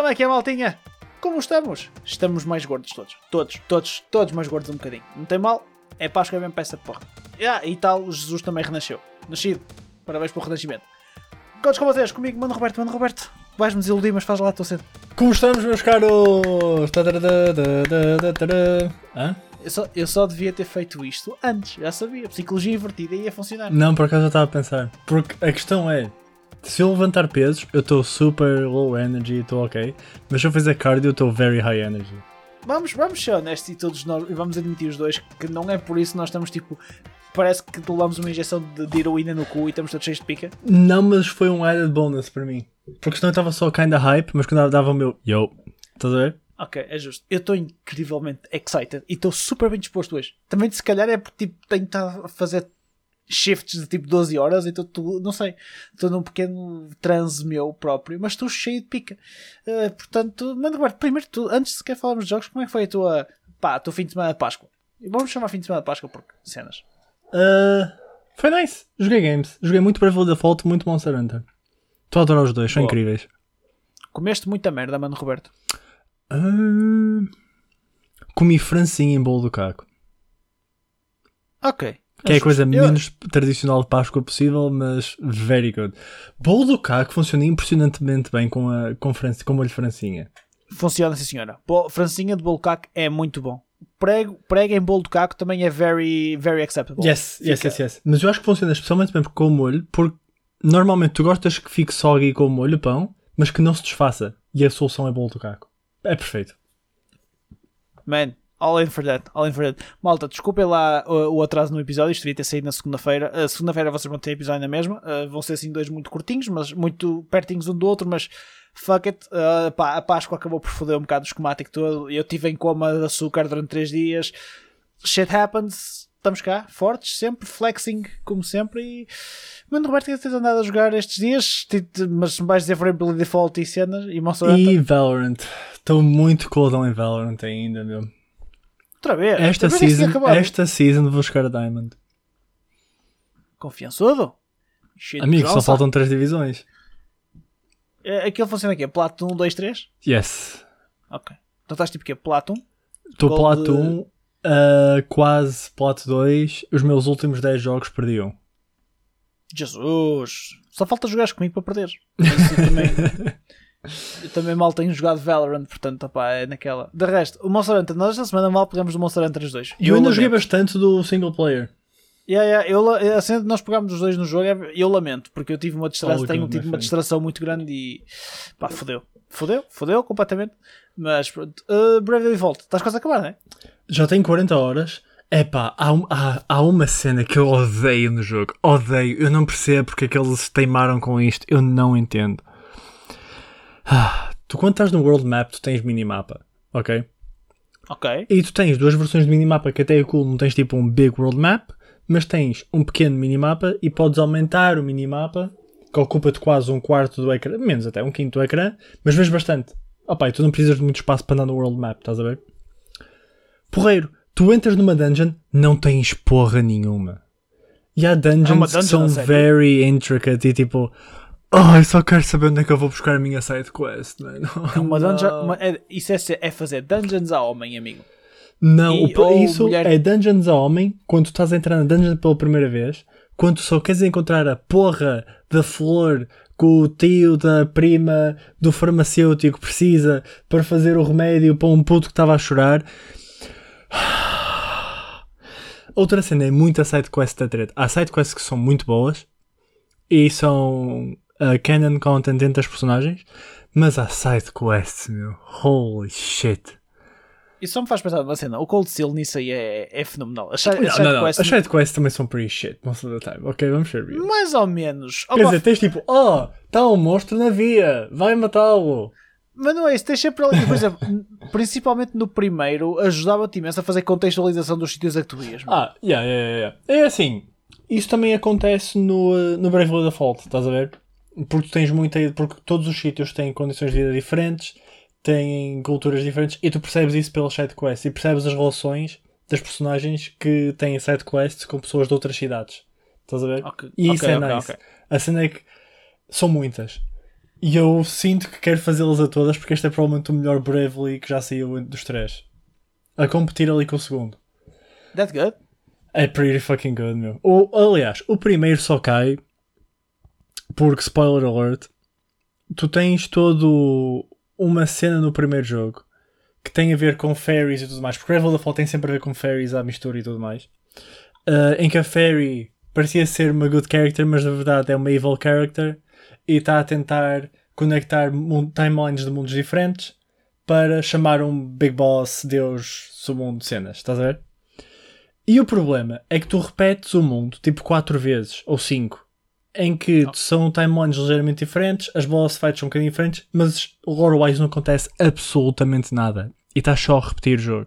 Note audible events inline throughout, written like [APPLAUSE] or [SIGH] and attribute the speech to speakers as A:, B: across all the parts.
A: Como é que é, maltinha? Como estamos? Estamos mais gordos todos. Todos, todos, todos mais gordos um bocadinho. Não tem mal? É Páscoa mesmo peça de porra. Ah, e tal, Jesus também renasceu. Nascido. Parabéns pelo renascimento. Contos com vocês, comigo, Mano Roberto. Mano Roberto, vais-me desiludir, mas faz lá, estou cedo.
B: Como estamos, meus caros? Hã?
A: Eu só, eu só devia ter feito isto antes, já sabia. Psicologia invertida ia funcionar.
B: Não, por acaso eu estava a pensar. Porque a questão é, se eu levantar pesos, eu estou super low energy, estou ok. Mas se eu fizer cardio, eu estou very high energy.
A: Vamos, vamos ser honestos e todos nós, e vamos admitir os dois que não é por isso que nós estamos tipo. Parece que levamos uma injeção de, de heroína no cu e estamos todos cheios de pica.
B: Não, mas foi um added bonus para mim. Porque senão eu estava só kinda hype, mas quando eu dava o meu yo, estás a ver?
A: Ok, é justo. Eu estou incrivelmente excited e estou super bem disposto hoje. Também, se calhar, é porque tipo, tenho estado a fazer shifts de tipo 12 horas, então tu, não sei, estou num pequeno transe meu próprio, mas estou cheio de pica. Uh, portanto, mano, Roberto, primeiro tu, antes de sequer falarmos de jogos, como é que foi a tua, pá, teu fim de semana de Páscoa? Vamos chamar fim de semana de Páscoa porque cenas.
B: Uh, foi nice. Joguei games. Joguei muito Bravely Default, muito Monster Hunter. Estou a adorar os dois, são
A: Boa.
B: incríveis.
A: Comeste muita merda, mano, Roberto.
B: Uh, comi francinha em bolo do caco.
A: Ok.
B: Que é a coisa
A: Eu-
B: menos tradicional de Páscoa possível, mas very good. Bolo do caco funciona impressionantemente bem com, a, com, fran- com molho francinha.
A: Funciona, sim, senhora. Bo- Francinha de bolo de caco é muito bom. Prego, prego em bolo de caco também é very, very acceptable.
B: Yes, yes,
A: Fica-
B: yes, yes. Mas eu acho que funciona especialmente bem com o molho, porque normalmente tu gostas que fique soggy com o molho, pão, mas que não se desfaça. E a solução é bolo do caco. É perfeito.
A: Man, all in for that, all in for that. Malta, desculpem lá uh, o atraso no episódio, isto devia ter saído na segunda-feira. Uh, segunda-feira vocês vão ter episódio na mesma. Uh, vão ser assim dois muito curtinhos, mas muito pertinhos um do outro, mas fuck it. Uh, pá, a Páscoa acabou por foder um bocado o esquemático todo. Eu tive em coma de açúcar durante 3 dias. Shit happens. Estamos cá, fortes, sempre, flexing, como sempre. E. Mano, Roberto, que tens andado a jogar estes dias, mas vais dizer Bravely Default e cenas e Monster
B: E Valorant. Estou muito coldão em Valorant ainda, meu.
A: Outra vez.
B: Esta season, esta season vou buscar a Diamond.
A: Confiançudo? Cheio
B: Amigo, só faltam 3 divisões.
A: É, Aquilo funciona aqui? Plato 1, 2, 3?
B: Yes.
A: Ok. Então estás tipo que Plato 1?
B: Estou
A: Gold
B: Plat
A: de-
B: 1, uh, quase Plat 2. Os meus últimos 10 jogos perdiam.
A: Jesus! Só falta jogares comigo para perder. Eu também, [LAUGHS] eu também mal tenho jogado Valorant, portanto, opá, é naquela. De resto, o Monster Hunter, nós esta semana mal pegamos o Monster Hunter os dois.
B: E eu ainda joguei bastante do single player.
A: Yeah, yeah, eu, la- a cena de nós pegámos os dois no jogo, é- eu lamento, porque eu tive uma distração,
B: Oh,
A: tenho tido
B: my
A: uma distração muito grande e pá, fodeu. Fodeu, fodeu completamente. Mas pronto, uh, Bravely Default, estás quase a acabar, não é?
B: Já tenho 40 horas. Epá, há, um- há, há uma cena que eu odeio no jogo. Odeio. Eu não percebo porque é que eles teimaram com isto. Eu não entendo. Ah, tu quando estás no World Map, tu tens minimapa. Ok?
A: Ok.
B: E tu tens duas versões de minimapa que até é cool. Não tens tipo um Big World Map, mas tens um pequeno minimapa e podes aumentar o minimapa, que ocupa-te quase um quarto do ecrã, menos até um quinto do ecrã, mas vês bastante. Opa, e tu não precisas de muito espaço para andar no World Map, estás a ver? Porreiro, tu entras numa dungeon, não tens porra nenhuma. E há dungeons
A: É uma
B: que
A: dungeon,
B: são very intricate e tipo, oh, eu só quero saber onde é que eu vou buscar a minha side quest, mano.
A: É uma [LAUGHS] dungeon, uma- é- isso é, é fazer dungeons a homem, amigo.
B: Não,
A: E-
B: o isso
A: mulher-
B: é Dungeons a homem, quando tu estás a entrar na dungeon pela primeira vez, quando tu só queres encontrar a porra da flor que o tio da prima do farmacêutico precisa para fazer o remédio para um puto que estava a chorar. [SIGHS] Outra cena é muita sidequest da treta. Há sidequests que são muito boas e são uh, canon content entre as personagens, mas há sidequests, meu. Holy shit.
A: Isso só me faz pensar numa cena. O Cold Steel nisso aí é, é fenomenal. As, side-
B: Não,
A: as
B: não, não.
A: sidequests-
B: As sidequests também são pretty shit most of the time. Ok, vamos ser real.
A: Mais ou menos.
B: Quer
A: Opa,
B: dizer, tens tipo, oh, está um monstro na via, vai matá-lo.
A: Mas não é isso. Tens sempre ali, por exemplo, [LAUGHS] principalmente no primeiro, ajudava-te imenso a fazer contextualização dos sítios a que tu ias. mano.
B: Ah, yeah, yeah, yeah. É assim, isso também acontece no, uh, no Bravely Default, estás a ver? Porque tens muita. Porque todos os sítios têm condições de vida diferentes, têm culturas diferentes, e tu percebes isso pelas sidequests e percebes as relações das personagens que têm sidequests com pessoas de outras cidades. Estás a ver?
A: Ok,
B: E isso é
A: ok,
B: nice. A cena é que são muitas. E eu sinto que quero fazê-las a todas porque este é provavelmente o melhor Bravely que já saiu dos três. A competir ali com o segundo.
A: That's good.
B: É pretty fucking good, meu. O, aliás, o primeiro só cai porque, spoiler alert, tu tens todo uma cena no primeiro jogo que tem a ver com fairies e tudo mais. Porque Revel of Fall tem sempre a ver com fairies, a mistura e tudo mais. Uh, em que a fairy parecia ser uma good character, mas na verdade é uma evil character e está a tentar conectar timelines de mundos diferentes para chamar um Big Boss, Deus, sumo de cenas. Estás a ver? E o problema é que tu repetes o mundo tipo 4 vezes ou 5 em que não. são timelines ligeiramente diferentes, as boss fights são um bocadinho diferentes, mas lore-wise não acontece absolutamente nada. E estás só a repetir o jogo.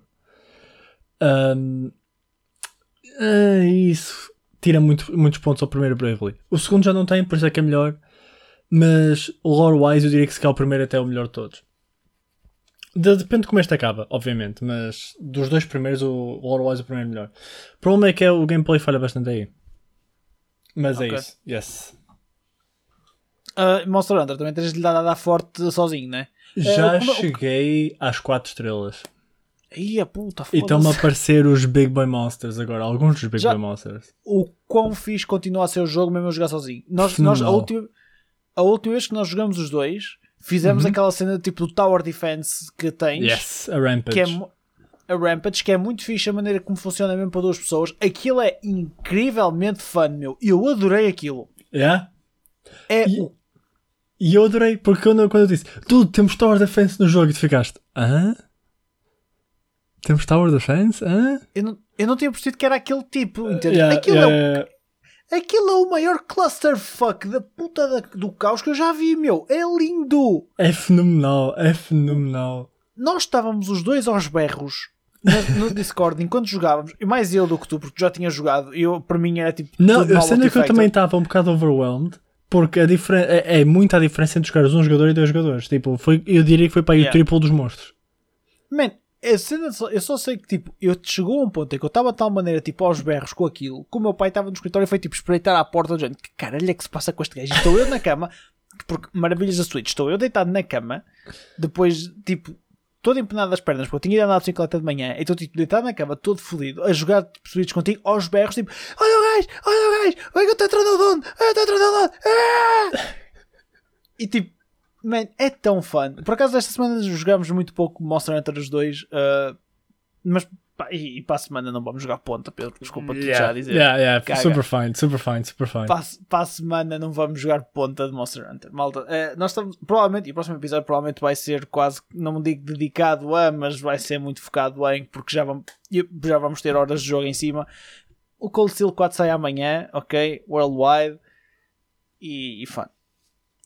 B: Um, uh, isso tira muito, muitos pontos ao primeiro Bravely. O segundo já não tem, por isso é que é melhor. Mas lore-wise eu diria que se calhar o primeiro até é o melhor de todos. De, depende de como este acaba, obviamente, mas dos dois primeiros o lore-wise o primeiro é melhor. O problema é que é, o gameplay falha bastante aí. Mas é okay. é isso, yes.
A: Uh, Monster Hunter também tens de lhe dar a dar forte sozinho, né?
B: Já uh, cheguei às 4 estrelas.
A: Ia puta,
B: E estão-me a aparecer os Big Boy Monsters agora, alguns dos Big Já, Boy Monsters.
A: O quão fixe continua a ser o jogo mesmo a jogar sozinho. Nós, nós a, última, a última vez que nós jogamos os dois, fizemos uhum. aquela cena tipo do Tower Defense que tens.
B: Yes, a Rampage.
A: Que é, a Rampage, que é muito fixe a maneira como funciona mesmo para duas pessoas. Aquilo é incrivelmente fun, meu. Eu adorei aquilo.
B: Yeah?
A: É
B: e, e eu adorei, porque quando, quando eu disse tudo, temos Tower Defense no jogo e tu ficaste, hã? Temos Tower Defense? Hã?
A: Eu não, eu não tinha percebido que era aquele tipo, entende?
B: Yeah,
A: aquilo,
B: yeah,
A: é o, aquilo é o maior clusterfuck da puta da, do caos que eu já vi, meu. É lindo!
B: É fenomenal, é fenomenal.
A: Nós estávamos os dois aos berros no, no, Discord enquanto jogávamos, e mais eu do que tu, porque tu já tinhas jogado, e eu, para mim era tipo.
B: Não, eu sei que eu também estava um bocado overwhelmed. Porque a diferença é, é muita a diferença entre jogar um jogador e dois jogadores. Tipo, foi, eu diria que foi para aí yeah. o triplo dos monstros.
A: Man, eu só, eu só sei que tipo, eu chegou a um ponto em que eu estava de tal maneira tipo aos berros com aquilo, que o meu pai estava no escritório e foi tipo espreitar à porta do gente, que caralho é que se passa com este gajo? Estou eu na cama, porque maravilhas da Switch, estou eu deitado na cama, depois tipo todo empenado das pernas, porque eu tinha ido andar de bicicleta de manhã, então tipo, deitado na cama, todo fodido, a jogar Switch contigo, aos berros, tipo, olha o gajo, olha o gajo, olha que eu estou entrando de onde, eu estou entrando de onde, ah! e tipo, man, é tão fun. Por acaso, esta semana jogámos muito pouco Monster Hunter os dois, uh, mas e, e, para a semana não vamos jogar ponta, Pedro. Desculpa yeah, já dizer.
B: Yeah, yeah. Super fine, super fine, super fine.
A: Para, para, a semana não vamos jogar ponta de Monster Hunter. Malta, é, nós estamos, provavelmente, e o próximo episódio provavelmente vai ser quase, não digo dedicado a, mas vai ser muito focado em, porque já vamos, já vamos ter horas de jogo em cima. O Cold Steel 4 sai amanhã, ok? Worldwide. E, e fun.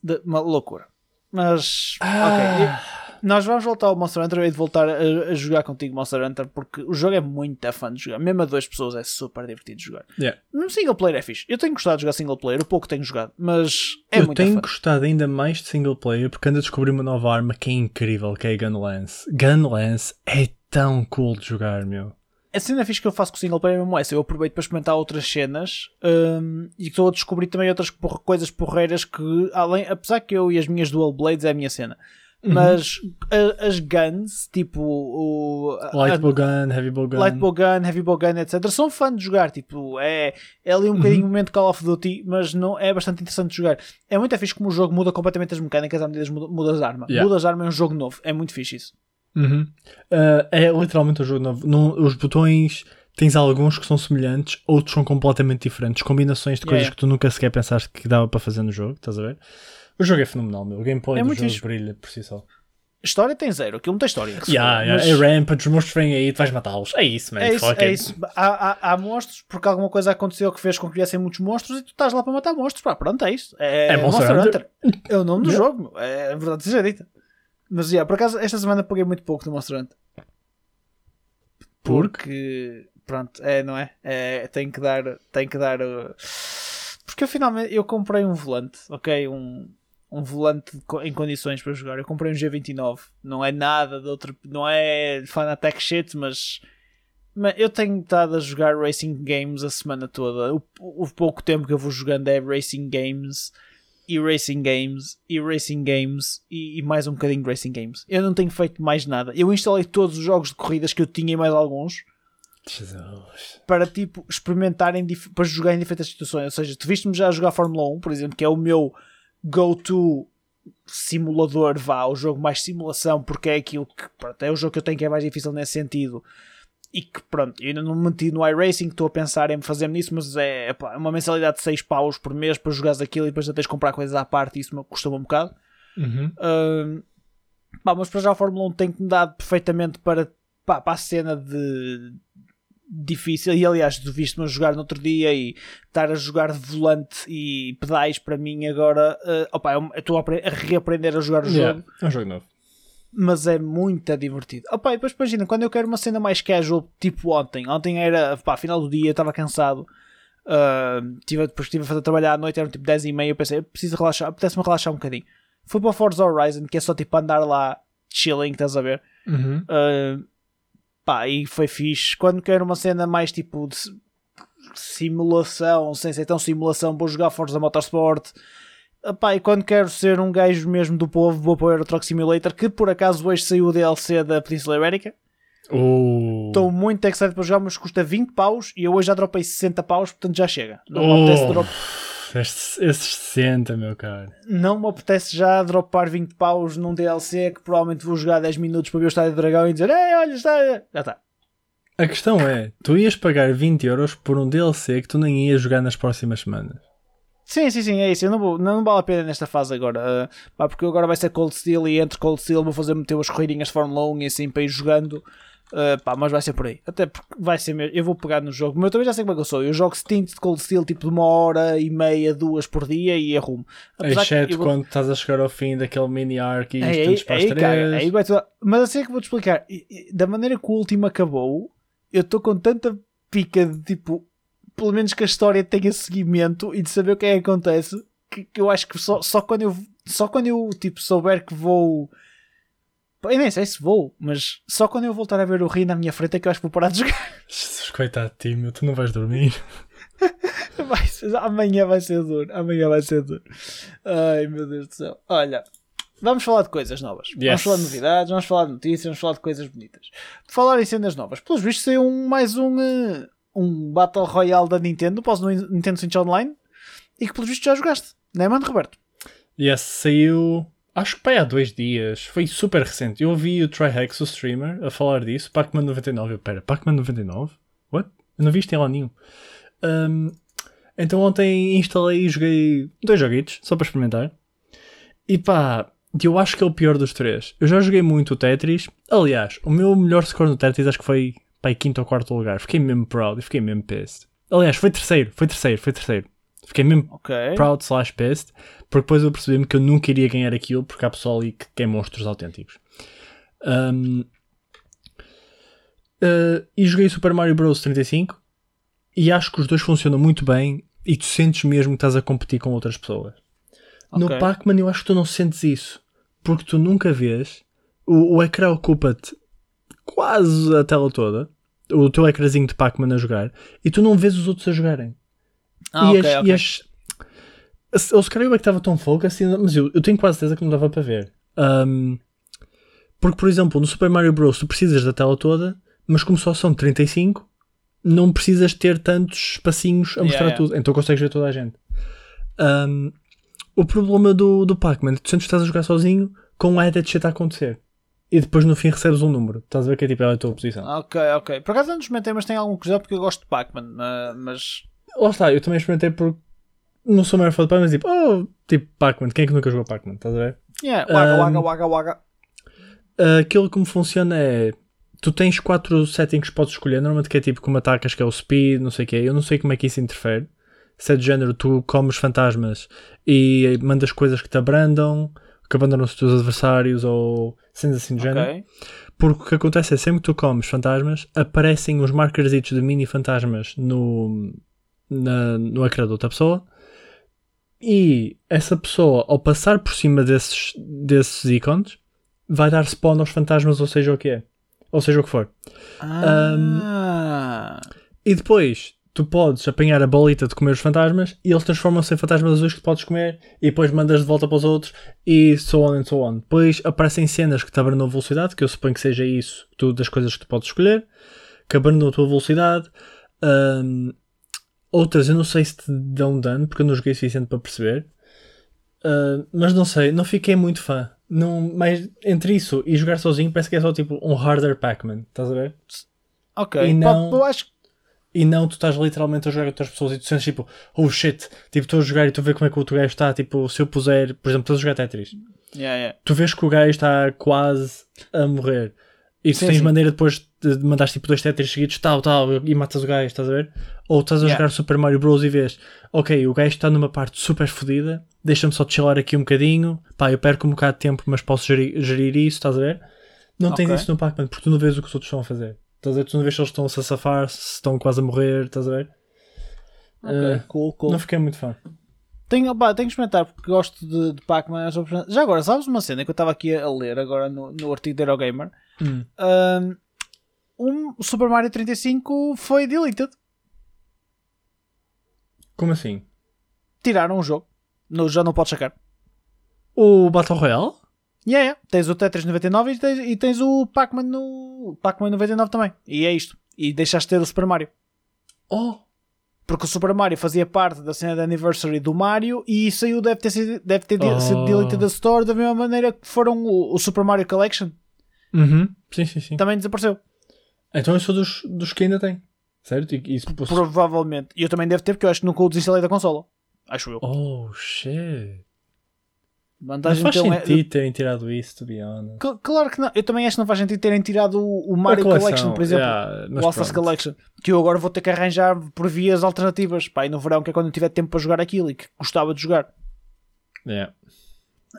A: De, uma loucura. Mas, ah. ok nós vamos voltar ao Monster Hunter e de voltar a, a, jogar contigo Monster Hunter porque o jogo é muito fã de jogar. Mesmo a duas pessoas é super divertido de jogar.
B: Yeah.
A: No single player é fixe. Eu tenho gostado de jogar single player, o pouco tenho jogado, mas é
B: Eu
A: muito
B: tenho gostado ainda mais de single player porque ando a descobrir uma nova arma que é incrível, que é a Gunlance. Gunlance é tão cool de jogar, meu.
A: A cena fixe que eu faço com o single player é mesmo essa. Eu aproveito para experimentar outras cenas um, e estou a descobrir também outras coisas porreiras que, além, apesar que eu e as minhas dual blades é a minha cena. Uhum. Mas a, as guns, tipo o
B: Lightbow Gun, Heavy Bow Gun,
A: Lightbow Gun, Heavy Bow Gun, etc. São fã de jogar. Tipo, é, é ali um uhum. bocadinho o momento Call of Duty, mas não é bastante interessante de jogar. É muito fixe como o jogo muda completamente as mecânicas à medida que mudas a arma. Yeah. Mudas a arma é um jogo novo. É muito fixe isso.
B: Uhum. Uh, é literalmente um jogo novo. Não, os botões tens alguns que são semelhantes, outros são completamente diferentes. Combinações de coisas yeah. que tu nunca sequer pensaste que dava para fazer no jogo, estás a ver? O jogo é fenomenal, meu. O gameplay é do jogo brilha por si só.
A: História tem zero, aquilo não tem história.
B: Yeah, yeah. Mas... É rampage, os monstros vêm aí, tu vais matá-los. É isso, man.
A: É isso, é isso. Há, há, há, monstros porque alguma coisa aconteceu que fez com que viessem muitos monstros e tu estás lá para matar monstros. Pá, pronto, é isso. É,
B: é Monster, Monster Hunter.
A: Hunter. É o nome do yeah. jogo, é verdade seja dita. Mas, yeah, por acaso, esta semana paguei muito pouco do Monster Hunter. Porque, pronto, é, não é? é tem que dar, tem que dar... Porque eu finalmente, eu comprei um volante, ok? Um, um volante em condições para jogar. Eu comprei um G29, não é nada de outro, não é Fanatec shit, mas, mas eu tenho estado a jogar racing games a semana toda. O, o, pouco tempo que eu vou jogando é racing games e Racing Games, e Racing Games, e, e, mais um bocadinho de Racing Games. Eu não tenho feito mais nada. Eu instalei todos os jogos de corridas que eu tinha e mais alguns.
B: Jesus.
A: Para tipo experimentarem para jogar em diferentes situações. Ou seja, tu viste-me já jogar Fórmula 1, por exemplo, que é o meu go-to simulador, vá, o jogo mais simulação, porque é aquilo que pronto, é o jogo que eu tenho que é mais difícil nesse sentido. E que pronto, eu ainda não me meti no iRacing, estou a pensar em fazer nisso, mas é, é uma mensalidade de 6 paus por mês para jogares aquilo e depois já tens de comprar coisas à parte e isso me custou um bocado.
B: Uhum.
A: Uh, pá, mas para já a Fórmula 1 tem que me dar perfeitamente para, pá, para a cena de, difícil. E aliás, tu viste-me a jogar no outro dia e estar a jogar de volante e pedais para mim agora. Uh, opa, eu estou a, a, reaprender a jogar o
B: yeah,
A: jogo.
B: É um jogo novo.
A: Mas é muito divertido. Opa, e depois imagina, quando eu quero uma cena mais casual, tipo ontem. Ontem era, pá, final do dia, estava cansado. Uh, tive, depois estive a fazer trabalhar à noite, eram tipo 10 e meia. Eu pensei, eu preciso relaxar, apetece-me relaxar um bocadinho. Fui para o Forza Horizon, que é só tipo andar lá chilling, estás a ver?
B: Uhum.
A: Uh, Pá, e foi fixe. Quando quero uma cena mais tipo de simulação, sem ser tão simulação, vou jogar Forza Motorsport. Pá, e quando quero ser um gajo mesmo do povo, vou para o Euro Truck Simulator, que por acaso hoje saiu o DLC da Península Ibérica.
B: Oh.
A: Estou muito excited para jogar, mas custa 20 paus e eu hoje já dropei 60 paus, portanto já chega. Não me apetece
B: Oh.
A: drop...
B: Esses, esses 60, meu caro.
A: não me apetece já dropar 20 paus num DLC que provavelmente vou jogar 10 minutos para ver o Estádio do Dragão e dizer Ei, olha, está... já está.
B: A questão é, tu ias pagar 20 euros por um DLC que tu nem ias jogar nas próximas semanas.
A: Sim, sim, sim, é isso. Eu não, vou, não vale a pena nesta fase agora. Uh, pá, porque agora vai ser Cold Steel e entre Cold Steel vou fazer meter as corridinhas de Fórmula 1 e assim para ir jogando. Uh, pá, mas vai ser por aí. Até porque vai ser mesmo. Eu vou pegar no jogo. Mas eu também já sei como é que eu sou. Eu jogo stints de Cold Steel tipo de uma hora e meia, duas por dia e arrumo. Apesar que
B: Exceto
A: vou-
B: quando estás a chegar ao fim daquele mini arc e
A: É,
B: isto
A: aí,
B: tantos para as
A: aí, cara, aí vai tudo- Mas assim é que vou-te explicar. E- e- Da maneira que o último acabou, eu estou com tanta pica de tipo, pelo menos que a história tenha seguimento e de saber o que é que acontece, que, que eu acho que só, só quando eu só quando eu tipo, souber que vou. Eu nem sei se vou, mas só quando eu voltar a ver o Rio na minha frente é que eu acho que vou parar de jogar. [LAUGHS]
B: Jesus, coitado de ti, meu, tu não vais dormir.
A: Vai ser- amanhã vai ser duro. Amanhã vai ser duro. Ai meu Deus do céu. Olha, vamos falar de coisas novas. Vamos
B: Yes.
A: falar de novidades, vamos falar de notícias, vamos falar de coisas bonitas. Por falar em cenas novas, pelos vistos saiu um, mais um, eh, um Battle Royale da Nintendo, pós no Nintendo Switch Online, e que pelos vistos já jogaste, não é, mano, Roberto?
B: Yes, saiu. Acho que pai há dois dias. Foi super recente. Eu ouvi o Trihex, o streamer, a falar disso. Pac-Man 99. Eu, pera, Pac-Man 99? What? Eu não vi isto em lá nenhum. Um, então ontem instalei e joguei dois joguitos, só para experimentar. E pá, eu acho que é o pior dos três. Eu já joguei muito o Tetris. Aliás, o meu melhor score no Tetris acho que foi pá, quinto ou quarto lugar. Fiquei mesmo proud e fiquei mesmo pissed. Aliás, foi terceiro, foi terceiro, foi terceiro. Fiquei mesmo
A: Ok.
B: proud slash pissed, porque depois eu percebi-me que eu nunca iria ganhar aquilo porque há pessoal ali que, que é monstros autênticos. Um, uh, e joguei Super Mario Bros 35 e acho que os dois funcionam muito bem e tu sentes mesmo que estás a competir com outras pessoas. No
A: Ok.
B: Pac-Man eu acho que tu não sentes isso, porque tu nunca vês, o, o ecrã ocupa-te quase a tela toda, o teu ecrãzinho de Pac-Man a jogar, e tu não vês os outros a jogarem.
A: Ah,
B: e
A: ok,
B: as,
A: ok.
B: e as- Ou se calhar eu é que estava tão fogo assim, mas eu, eu tenho quase certeza que não dava para ver. Ahm, porque, por exemplo, no Super Mario Bros. tu precisas da tela toda, mas como só são 35, não precisas ter tantos espacinhos a mostrar
A: Yeah, yeah.
B: tudo. Então consegues ver toda a gente. Ahm, o problema do, do Pac-Man que tu sempre estás a jogar sozinho com um added shit a acontecer. E depois no fim recebes um número. Estás a ver que é tipo é a tua posição.
A: Ok, ok. Por acaso não desmentei, mas tenho algum curiosidade porque eu gosto de Pac-Man. mas.
B: Lá está, eu também experimentei porque não sou maior fã de Pac-Man, mas tipo, oh, tipo Pac-Man, quem é que nunca jogou Pac-Man? Estás a ver?
A: Yeah, waga, waga, waga, waga.
B: Aquilo como funciona é. Tu tens quatro settings que podes escolher, normalmente que é tipo como atacas, que é o speed, não sei o que Eu não sei como é que isso interfere. Se é de género, tu comes fantasmas e mandas coisas que te abrandam, que abandonam os teus adversários ou cenas assim de género.
A: Ok.
B: Porque o que acontece é sempre que tu comes fantasmas, aparecem os markers de mini fantasmas no, na- no ecrã da outra pessoa. E essa pessoa, ao passar por cima desses, desses ícones, vai dar spawn aos fantasmas, ou seja o que é. Ou seja o que for.
A: Ah.
B: E depois, tu podes apanhar a bolita de comer os fantasmas e eles transformam-se em fantasmas azuis que tu podes comer e depois mandas de volta para os outros e so on and so on. Depois aparecem cenas que te abrem a velocidade, que eu suponho que seja isso, tu, das coisas que tu podes escolher, que abrem a tua velocidade. Ahm, outras eu não sei se te dão dano, porque eu não joguei o suficiente para perceber. Ah, mas não sei, não fiquei muito fã. Não, mas entre isso e jogar sozinho, parece que é só tipo um harder Pac-Man, estás a ver?
A: Ok.
B: E
A: Pá,
B: não-
A: eu acho
B: E não, tu estás literalmente a jogar com outras pessoas e tu sentes tipo, oh shit, tipo, estou a jogar e tu vês como é que o outro gajo está. Tipo, se eu puser, por exemplo, estás a jogar Tetris,
A: Yeah, yeah.
B: tu vês que o gajo está quase a morrer e tu
A: Sim,
B: tens
A: sim.
B: maneira depois de mandar tipo dois Tetris seguidos, tal, tal, e matas o gajo, estás a ver? Ou estás a
A: Yeah.
B: jogar Super Mario Bros. e vês, ok, o gajo está numa parte super fodida, deixa-me só chillar aqui um bocadinho, pá, eu perco um bocado de tempo, mas posso gerir, gerir isso, estás a ver? Não tens
A: Ok.
B: isso no Pac-Man porque tu não vês o que os outros estão a fazer. Estás a ver? Tu não vês se eles estão a se safar, se estão quase a morrer, estás a ver? Eh,
A: cool, cool.
B: Não fiquei muito fã.
A: Tenho, pá, tenho que experimentar porque gosto de, de Pac-Man. Já agora, sabes uma cena que eu estava aqui a ler agora no, no artigo da Eurogamer?
B: Hum.
A: Um, um Super Mario 35 foi deleted.
B: Como assim?
A: Tiraram o jogo. No, já não podes sacar.
B: O Battle Royale?
A: Yeah, yeah. Tens o Tetris 99 e tens, e tens o Pac-Man no Pac-Man 99 também. E é isto. E deixaste de ter o Super Mario.
B: Oh!
A: Porque o Super Mario fazia parte da cena de anniversary do Mario e saiu, deve ter sido, deve ter
B: Oh.
A: sido deleted da Store da mesma maneira que foram o, o Super Mario Collection.
B: Uhum. Sim, sim, sim.
A: Também desapareceu.
B: Então eu sou dos, dos que ainda tem. Certo? E, e, posso-
A: Provavelmente. E eu também devo ter porque eu acho que nunca o desinstalei da consola. Acho eu.
B: Oh, shit. Não
A: Vantagem
B: faz
A: então é-
B: sentido terem tirado isso, to be honest.
A: Cl- Claro que não. Eu também acho que não faz sentido terem tirado o, o Mario Collection, por exemplo.
B: yeah,
A: o All-Stars. Collection. Que eu agora vou ter que arranjar por vias alternativas. Pá, e no verão, que é quando eu tiver tempo para jogar aquilo e que gostava de jogar.
B: Yeah.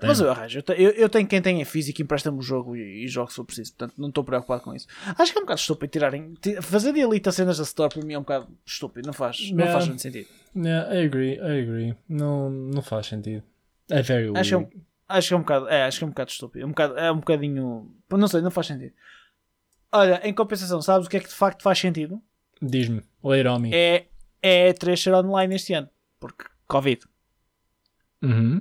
A: Mas eu arranjo. Eu, eu, tenho quem tem em físico e empresta-me o jogo e, e jogo se for preciso. Portanto, não estou preocupado com isso. Acho que é um bocado estúpido tirarem. ti- Fazer de elite as cenas da Store para mim é um bocado estúpido. Não faz, não
B: Yeah.
A: faz muito sentido.
B: Yeah, I agree, I agree. Não, não faz sentido. É very
A: Acho que, é
B: weird.
A: um, acho que é um bocado. É, acho que é um bocado estúpido. É um, bocado, é um bocadinho. Não sei, não faz sentido. Olha, em compensação, sabes o que é que de facto faz sentido?
B: Diz-me, me.
A: É, é 3 ser online este ano. Porque Covid.
B: Uhum.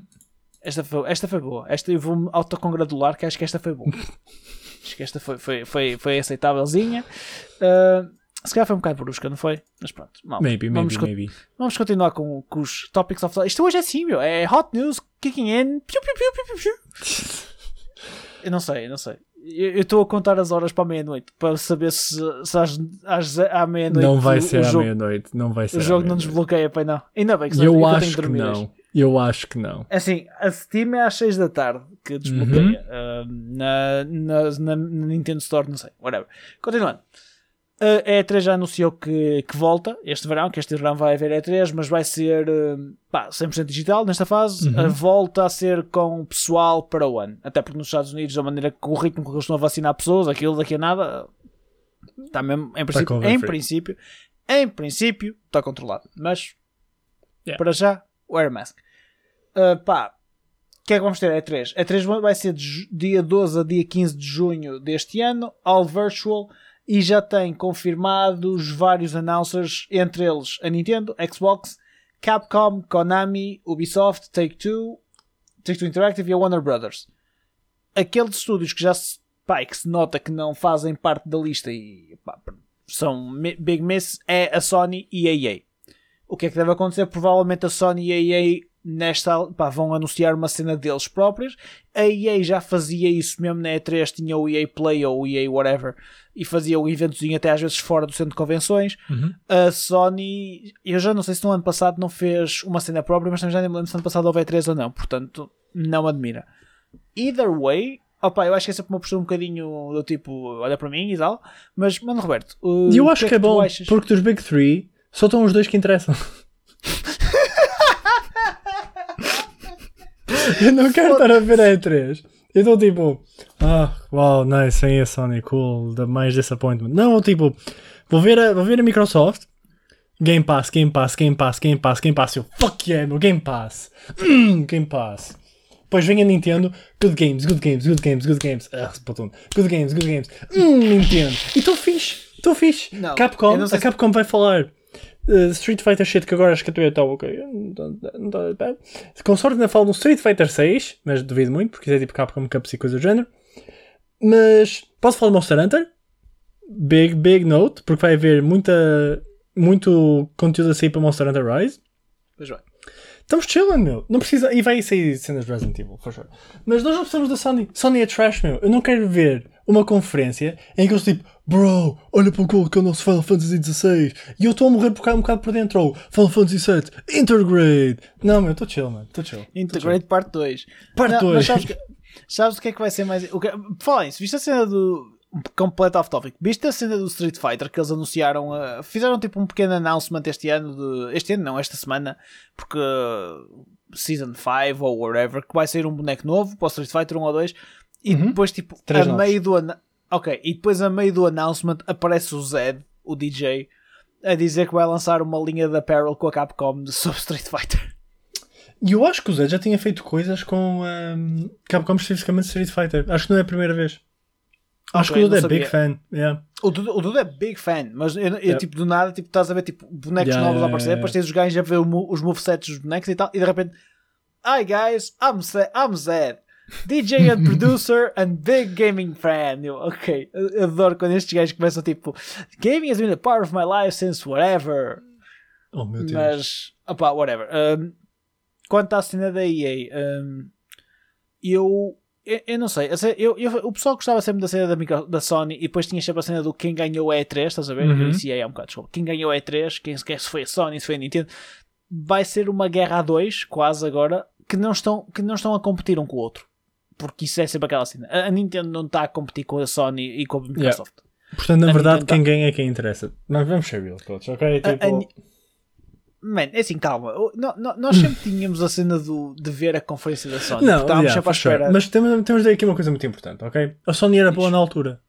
A: Esta foi, esta foi boa. Esta eu vou-me autocongratular que acho que esta foi boa. [LAUGHS] acho que esta foi, foi, foi, foi aceitávelzinha. Uh, se calhar foi um bocado brusca, não foi? Mas pronto, mal.
B: Maybe,
A: vamos,
B: maybe,
A: vamos continuar com, com os topics of. Isto hoje é assim, meu. É hot news, kicking in. Piu, piu, piu, piu, piu. [LAUGHS] Eu não sei, eu não sei. Eu eu estou a contar as horas para a meia-noite para saber se, se às, às, à meia-noite
B: Não vai
A: o-
B: ser
A: o
B: à meia-noite. Não vai ser
A: o jogo não desbloqueia, pai não. Ainda bem que
B: Eu
A: que
B: acho que
A: hoje.
B: não. Eu acho que não.
A: Assim, a Steam é às 6 da tarde que desbloqueia.
B: Uhum.
A: Ah, na, na, na, Nintendo Store, não sei, whatever. Continuando. A E3 já anunciou que, que volta este verão, que este verão vai haver E3, mas vai ser ah, pá, 100% digital nesta fase.
B: Uhum.
A: A volta a ser com pessoal para o ano. Até porque nos Estados Unidos, da maneira que o ritmo que eles estão a vacinar pessoas, aquilo daqui a nada está mesmo, em princípio,
B: cover
A: em
B: free.
A: princípio, em princípio, está controlado. Mas
B: Yeah.
A: para já, wear a mask. Uh, pá, o que é que vamos ter? E3. E3 vai ser de dia 12 a dia 15 de junho deste ano, all virtual, e já tem confirmados vários announcers, entre eles a Nintendo, Xbox, Capcom, Konami, Ubisoft, Take-Two, Take-Two Interactive e a Warner Brothers. Aqueles estúdios que já se, pá, que se nota que não fazem parte da lista e pá, são big miss é a Sony e a EA. O que é que deve acontecer? Provavelmente a Sony e a EA nesta, pá, vão anunciar uma cena deles próprios. A EA já fazia isso mesmo na E3, tinha o EA Play ou o EA whatever e fazia o eventozinho até às vezes fora do centro de convenções.
B: Uhum.
A: A Sony, eu já não sei se no ano passado não fez uma cena própria, mas também já nem me lembro se no ano passado houve E3 ou não, portanto não admira. Either way, opa, eu acho que é sempre uma postura um bocadinho do tipo, olha para mim e tal, mas mano Roberto,
B: E eu acho que é
A: tu
B: bom,
A: achas?
B: porque dos Big Three só estão os dois que interessam. eu não quero estar a ver a E3. Eu estou tipo, ah, wow, nice, vem a Sony, cool, the mais disappointment. Não, eu, tipo, vou ver a, vou ver a Microsoft, Game Pass, Game Pass, Game Pass, Game Pass, Game Pass. Eu, fuck yeah, meu Game Pass. Hum, Game Pass. Depois vem a Nintendo, good games, good games, good games, good games. Ah, Splatoon. Good games, good games. Hum, Nintendo. E estou fixe, estou fixe.
A: Não,
B: Capcom, a Capcom vai falar. Uh, Street Fighter shit que agora acho que a tua está ok. Com sorte ainda falo no Street Fighter 6, mas duvido muito, porque isso é tipo Capcom Cups e coisa do género. Mas posso falar de Monster Hunter? Big, big note, porque vai haver muita, muito conteúdo a sair para Monster Hunter Rise.
A: Pois vai.
B: Estamos chilling, meu. Não precisa. E vai sair cenas de Resident Evil, for sure. Mas nós não precisamos da Sony. Sony é trash, meu. Eu não quero ver uma conferência em que eles tipo, bro, olha para o gol que é o nosso Final Fantasy XVI. E eu estou a morrer por cá um bocado por dentro. Ou Final Fantasy VII, Intergrade. Não, meu, estou chill, mano. Estou chill.
A: Integrate parte 2.
B: Parte 2.
A: Sabes, que- sabes o que é que vai ser mais. O que... Fala isso, viste a cena do. Completo off topic. Viste a cena do Street Fighter que eles anunciaram? uh, fizeram tipo um pequeno announcement este ano. De, este ano, não, esta semana. Porque. uh, Season 5 ou whatever. Que vai sair um boneco novo para o Street Fighter 1 ou 2. E
B: Uhum.
A: depois, tipo,
B: Três
A: a meio do. ana- Ok, e depois a meio do announcement aparece o Zed, o DJ, a dizer que vai lançar uma linha de apparel com a Capcom sobre Street Fighter.
B: E eu acho que o Zé já tinha feito coisas com um, Capcom especificamente Street Fighter. Acho que não é a primeira vez. Acho que o
A: não
B: é big fan. Yeah.
A: O Dudu, o Dudu é big fan, mas eu, eu, tipo, do nada, tipo, estás a ver tipo, bonecos
B: Yeah,
A: novos a aparecer, depois tens os gajos a ver o os movesets dos bonecos e tal, e de repente, Hi guys, I'm Zed, I'm Zed DJ and producer and big gaming fan. Eu, ok, adoro quando estes gajos começam tipo, gaming has been a part of my life since whatever.
B: Oh meu Deus.
A: Mas, opá, whatever. Um, quanto à cena da EA, um, eu, eu, eu não sei. Eu, eu- o pessoal gostava sempre da cena da, micro- da Sony e depois tinha sempre a cena do quem ganhou a E3, estás a ver?
B: Uhum.
A: Eu disse EA há um bocado, desculpa. Quem ganhou a E3, quem sequer se foi a Sony, se foi a Nintendo. Vai ser uma guerra a dois, quase agora, que não estão, que não estão a competir um com o outro. Porque isso é sempre aquela cena. A, a Nintendo não está a competir com a Sony e com a Microsoft.
B: Portanto, na
A: a
B: verdade,
A: Nintendo
B: quem ganha é quem interessa. Nós vamos ser real todos, ok?
A: A-
B: Tipo,
A: a Ni- Man, é assim, calma. No- no- Nós [LAUGHS] sempre tínhamos a cena do, de ver a conferência da Sony.
B: não,
A: Estávamos
B: yeah,
A: sempre à
B: for sure.
A: espera.
B: Mas temos, temos de aqui uma coisa muito importante, ok? A Sony era boa na altura.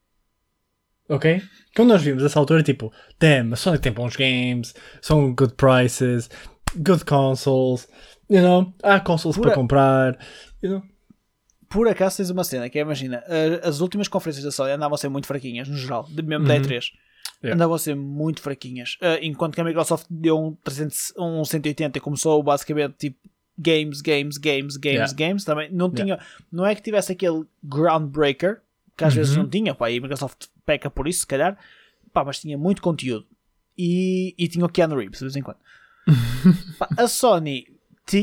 B: Ok? Quando nós vimos essa altura, tipo, damn, a Sony tem bons games, são good prices, good consoles, you know, há consoles
A: Pura-
B: para comprar, you know.
A: Por acaso tens uma cena que é, imagina, as últimas conferências da Sony andavam a ser muito fraquinhas, no geral, de- mesmo da
B: Uhum.
A: E3.
B: Yeah.
A: Andavam a ser muito fraquinhas. Ah, enquanto que a Microsoft deu um, 300, um 180 e começou basicamente tipo games, games, games, games,
B: Yeah.
A: games. Também não
B: Yeah.
A: tinha, não é que tivesse aquele groundbreaker que às vezes
B: Uhum.
A: não tinha, pá, e a Microsoft peca por isso, se calhar, pá, mas tinha muito conteúdo e, e tinha o Keanu Reeves de vez em quando. [LAUGHS] Pá, a Sony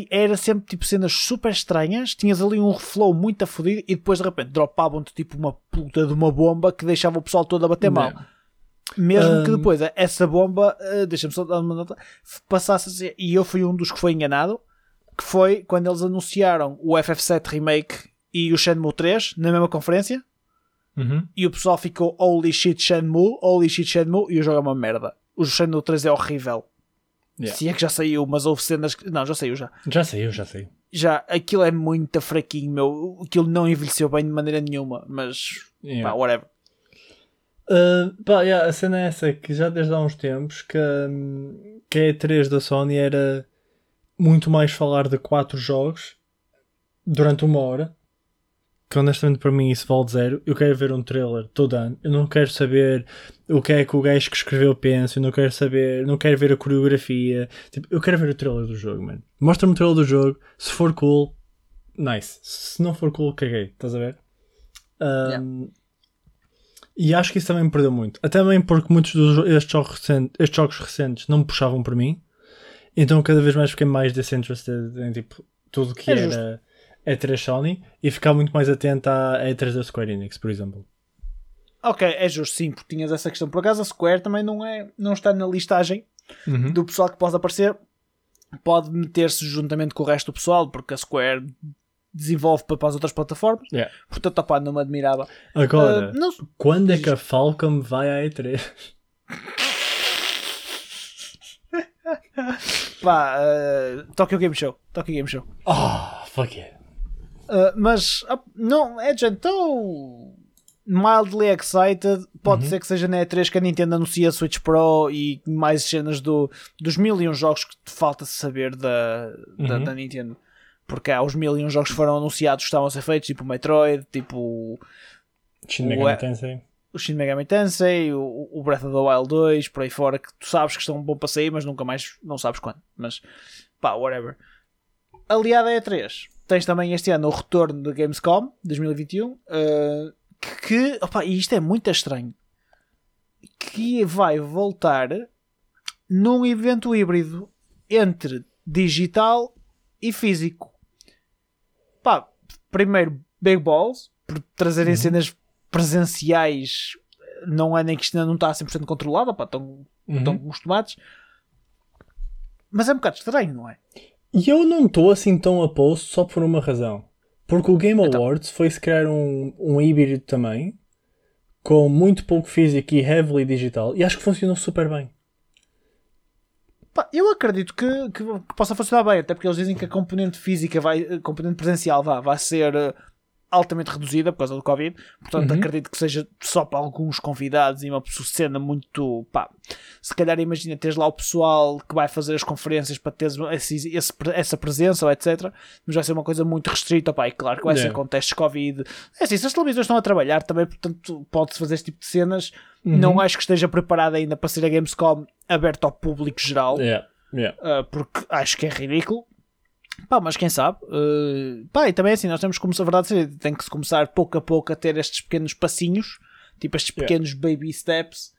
A: era sempre tipo cenas super estranhas, tinhas ali um flow muito afodido e depois de repente dropavam-te tipo uma puta de uma bomba que deixava o pessoal todo a bater mal.
B: Yeah.
A: Mesmo que
B: Um,
A: depois essa bomba, uh, deixa-me só dar uma nota, passasse a ser, e eu fui um dos que foi enganado, que foi quando eles anunciaram o FF7 Remake e o Shenmue 3 na mesma conferência,
B: Uhum.
A: e o pessoal ficou holy shit Shenmue, holy shit Shenmue, e o jogo é uma merda. O Shenmue 3 é horrível.
B: Yeah.
A: Se é que já saiu, mas houve cenas que. Não, já saiu já.
B: Já saiu, já saiu.
A: Já, aquilo é muito fraquinho, meu. Aquilo não envelheceu bem de maneira nenhuma, mas.
B: Yeah.
A: Pá, whatever.
B: Uh, pá, yeah, a cena é essa que já desde há uns tempos que, hum, que a E3 da Sony era muito mais falar de quatro jogos durante uma hora. Que honestamente para mim isso vale zero. Eu quero ver um trailer todo ano. Eu não quero saber o que é que o gajo que escreveu pensa. Eu não quero saber, não quero ver a coreografia. Tipo, eu quero ver o trailer do jogo, mano. Mostra-me o trailer do jogo. Se for cool, nice. Se não for cool, caguei. Estás a ver? Um, E acho que isso também me perdeu muito. Até também porque muitos dos jo- estes jogos, recentes, estes jogos recentes não me puxavam por mim. Então cada vez mais fiquei mais disinterested em tipo, tudo que
A: É
B: era E3 Sony e ficar muito mais atento à E3 da Square Enix, por exemplo.
A: Ok, é justo, sim, porque tinhas essa questão. Por acaso a Square também não, é, não está na listagem
B: Uhum.
A: do pessoal que pode aparecer. Pode meter-se juntamente com o resto do pessoal, porque a Square desenvolve para as outras plataformas.
B: Yeah.
A: Portanto, opá, não me admirava.
B: Agora,
A: Ah, não,
B: quando é que a Falcom vai à E3? [LAUGHS]
A: pá, uh, Tokyo Game Show. Tokyo Game Show.
B: Oh, fuck it.
A: Uh, mas ah, não, é gente, estou mildly excited. Pode
B: Uhum.
A: ser que seja na E3 que a Nintendo anuncia a Switch Pro e mais cenas do, dos mil e um jogos que te falta saber da, da,
B: Uhum.
A: da Nintendo. Porque há os mil e um jogos que foram anunciados que estavam a ser feitos, tipo Metroid, tipo
B: Shin Tensei.
A: o Shin Megami Tensei, o, o Breath of the Wild 2, por aí fora, que tu sabes que estão bom para sair, mas nunca mais, não sabes quando. Mas, pá, whatever. Aliado a E3, tens também este ano o retorno da Gamescom 2021, uh, que, opa, e isto é muito estranho, que vai voltar num evento híbrido entre digital e físico. Pá, primeiro Big Balls, por trazerem
B: Uhum.
A: cenas presenciais, não é nem que isto ainda não está 100% controlado, pá, estão,
B: Uhum.
A: estão acostumados. Mas é um bocado estranho, não é?
B: E eu não estou assim tão oposto só por uma razão. Porque o Game
A: Então.
B: Awards foi se criar um, um híbrido também, com muito pouco físico e heavily digital, e acho que funcionou super bem.
A: Pá, eu acredito que, que, possa funcionar bem, até porque eles dizem que a componente física, vai, a componente presencial vá, vai ser eh, altamente reduzida por causa do Covid. Portanto,
B: Uhum.
A: acredito que seja só para alguns convidados e uma cena muito. Pá, se calhar imagina teres lá o pessoal que vai fazer as conferências para teres esse, esse- essa presença ou etc. Mas vai ser uma coisa muito restrita. Pá, e claro que vai ser
B: Yeah.
A: com testes Covid. É assim, se as televisões estão a trabalhar também, portanto, pode-se fazer este tipo de cenas.
B: Uhum.
A: Não acho que esteja preparado ainda para ser a Gamescom aberta ao público geral.
B: Yeah, yeah.
A: Uh, porque acho que é ridículo. Pá, mas quem sabe? Uh, pá, e também é assim, nós temos começar, a verdade seja, tem que se começar pouco a pouco a ter estes pequenos passinhos, tipo estes
B: Yeah.
A: pequenos baby steps,